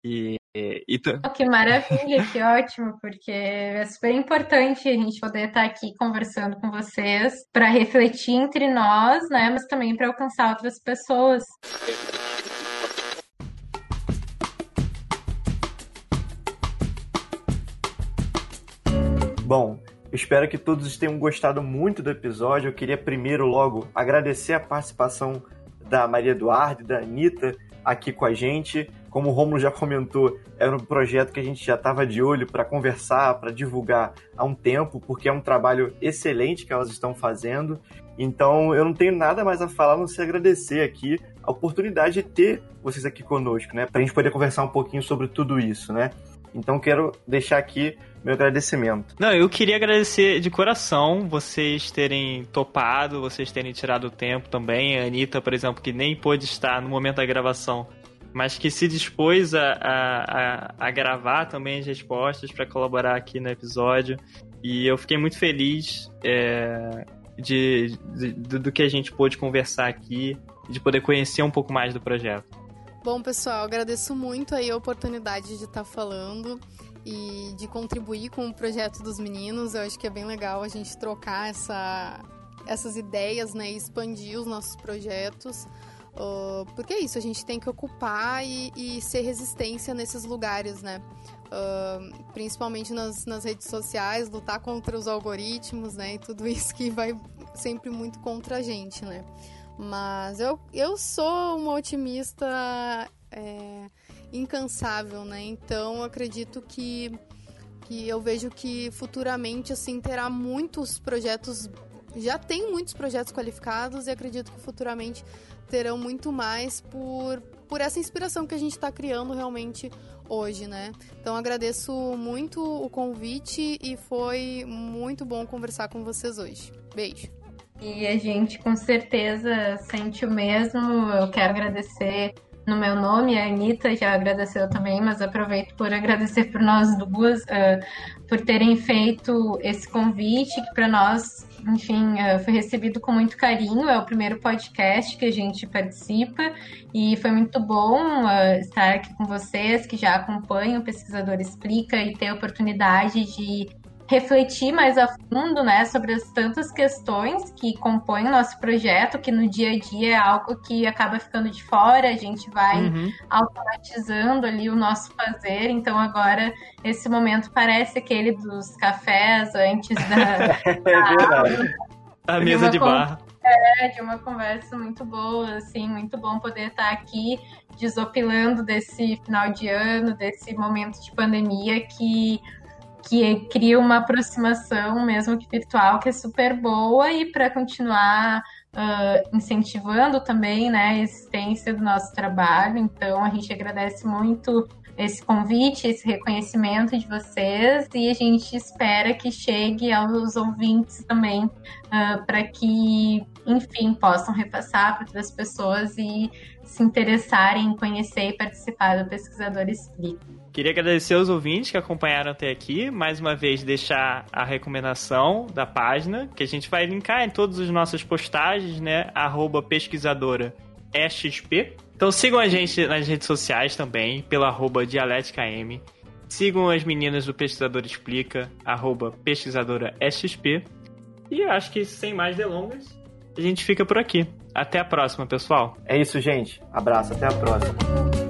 E, e, oh, que maravilha, que ótimo, porque é super importante a gente poder estar aqui conversando com vocês para refletir entre nós, né, mas também para alcançar outras pessoas. Bom, espero que todos tenham gostado muito do episódio. Eu queria primeiro logo agradecer a participação da Maria Eduardo e da Anitta aqui com a gente. Como o Romulo já comentou, era um projeto que a gente já estava de olho para conversar, para divulgar há um tempo, porque é um trabalho excelente que elas estão fazendo. Então eu não tenho nada mais a falar, não se agradecer aqui a oportunidade de ter vocês aqui conosco, né? Para a gente poder conversar um pouquinho sobre tudo isso, né? Então quero deixar aqui meu agradecimento. Não, eu queria agradecer de coração vocês terem topado, vocês terem tirado o tempo também. A Anitta, por exemplo, que nem pôde estar no momento da gravação, mas que se dispôs a, a, a gravar também as respostas para colaborar aqui no episódio. E eu fiquei muito feliz é, de, de, do que a gente pôde conversar aqui, de poder conhecer um pouco mais do projeto. Bom, pessoal, agradeço muito aí a oportunidade de estar falando e de contribuir com o projeto dos meninos. Eu acho que é bem legal a gente trocar essa, essas ideias, né, e expandir os nossos projetos. Uh, porque é isso, a gente tem que ocupar e, e ser resistência nesses lugares, né? Uh, principalmente nas, nas redes sociais, lutar contra os algoritmos, né? E tudo isso que vai sempre muito contra a gente, né? Mas eu, eu sou uma otimista é, incansável, né? Então acredito que, que eu vejo que futuramente assim terá muitos projetos, já tem muitos projetos qualificados e acredito que futuramente terão muito mais por por essa inspiração que a gente está criando realmente hoje, né? Então agradeço muito o convite e foi muito bom conversar com vocês hoje. Beijo. E a gente com certeza sente o mesmo. Eu quero agradecer no meu nome, a Anitta já agradeceu também, mas aproveito por agradecer por nós duas, uh, por terem feito esse convite, que para nós, enfim, uh, foi recebido com muito carinho. É o primeiro podcast que a gente participa e foi muito bom uh, estar aqui com vocês, que já acompanham o Pesquisador Explica e ter a oportunidade de refletir mais a fundo, né, sobre as tantas questões que compõem o nosso projeto, que no dia a dia é algo que acaba ficando de fora, a gente vai uhum. automatizando ali o nosso fazer, então agora esse momento parece aquele dos cafés antes da... é verdade. A mesa de bar. É, de uma conversa muito boa, assim, muito bom poder estar aqui desopilando desse final de ano, desse momento de pandemia que que cria uma aproximação, mesmo que virtual, que é super boa e para continuar uh, incentivando também né, a existência do nosso trabalho. Então, a gente agradece muito esse convite, esse reconhecimento de vocês e a gente espera que chegue aos ouvintes também uh, para que, enfim, possam repassar para outras pessoas e se interessarem em conhecer e participar do Pesquisador Explica. Queria agradecer aos ouvintes que acompanharam até aqui. Mais uma vez, deixar a recomendação da página, que a gente vai linkar em todas as nossas postagens, né? Arroba pesquisadora EXP. Então sigam a gente nas redes sociais também, pela arroba DialéticaM. Sigam as meninas do Pesquisador Explica, arroba pesquisadora SXP. E acho que sem mais delongas, a gente fica por aqui. Até a próxima, pessoal. É isso, gente. Abraço, até a próxima.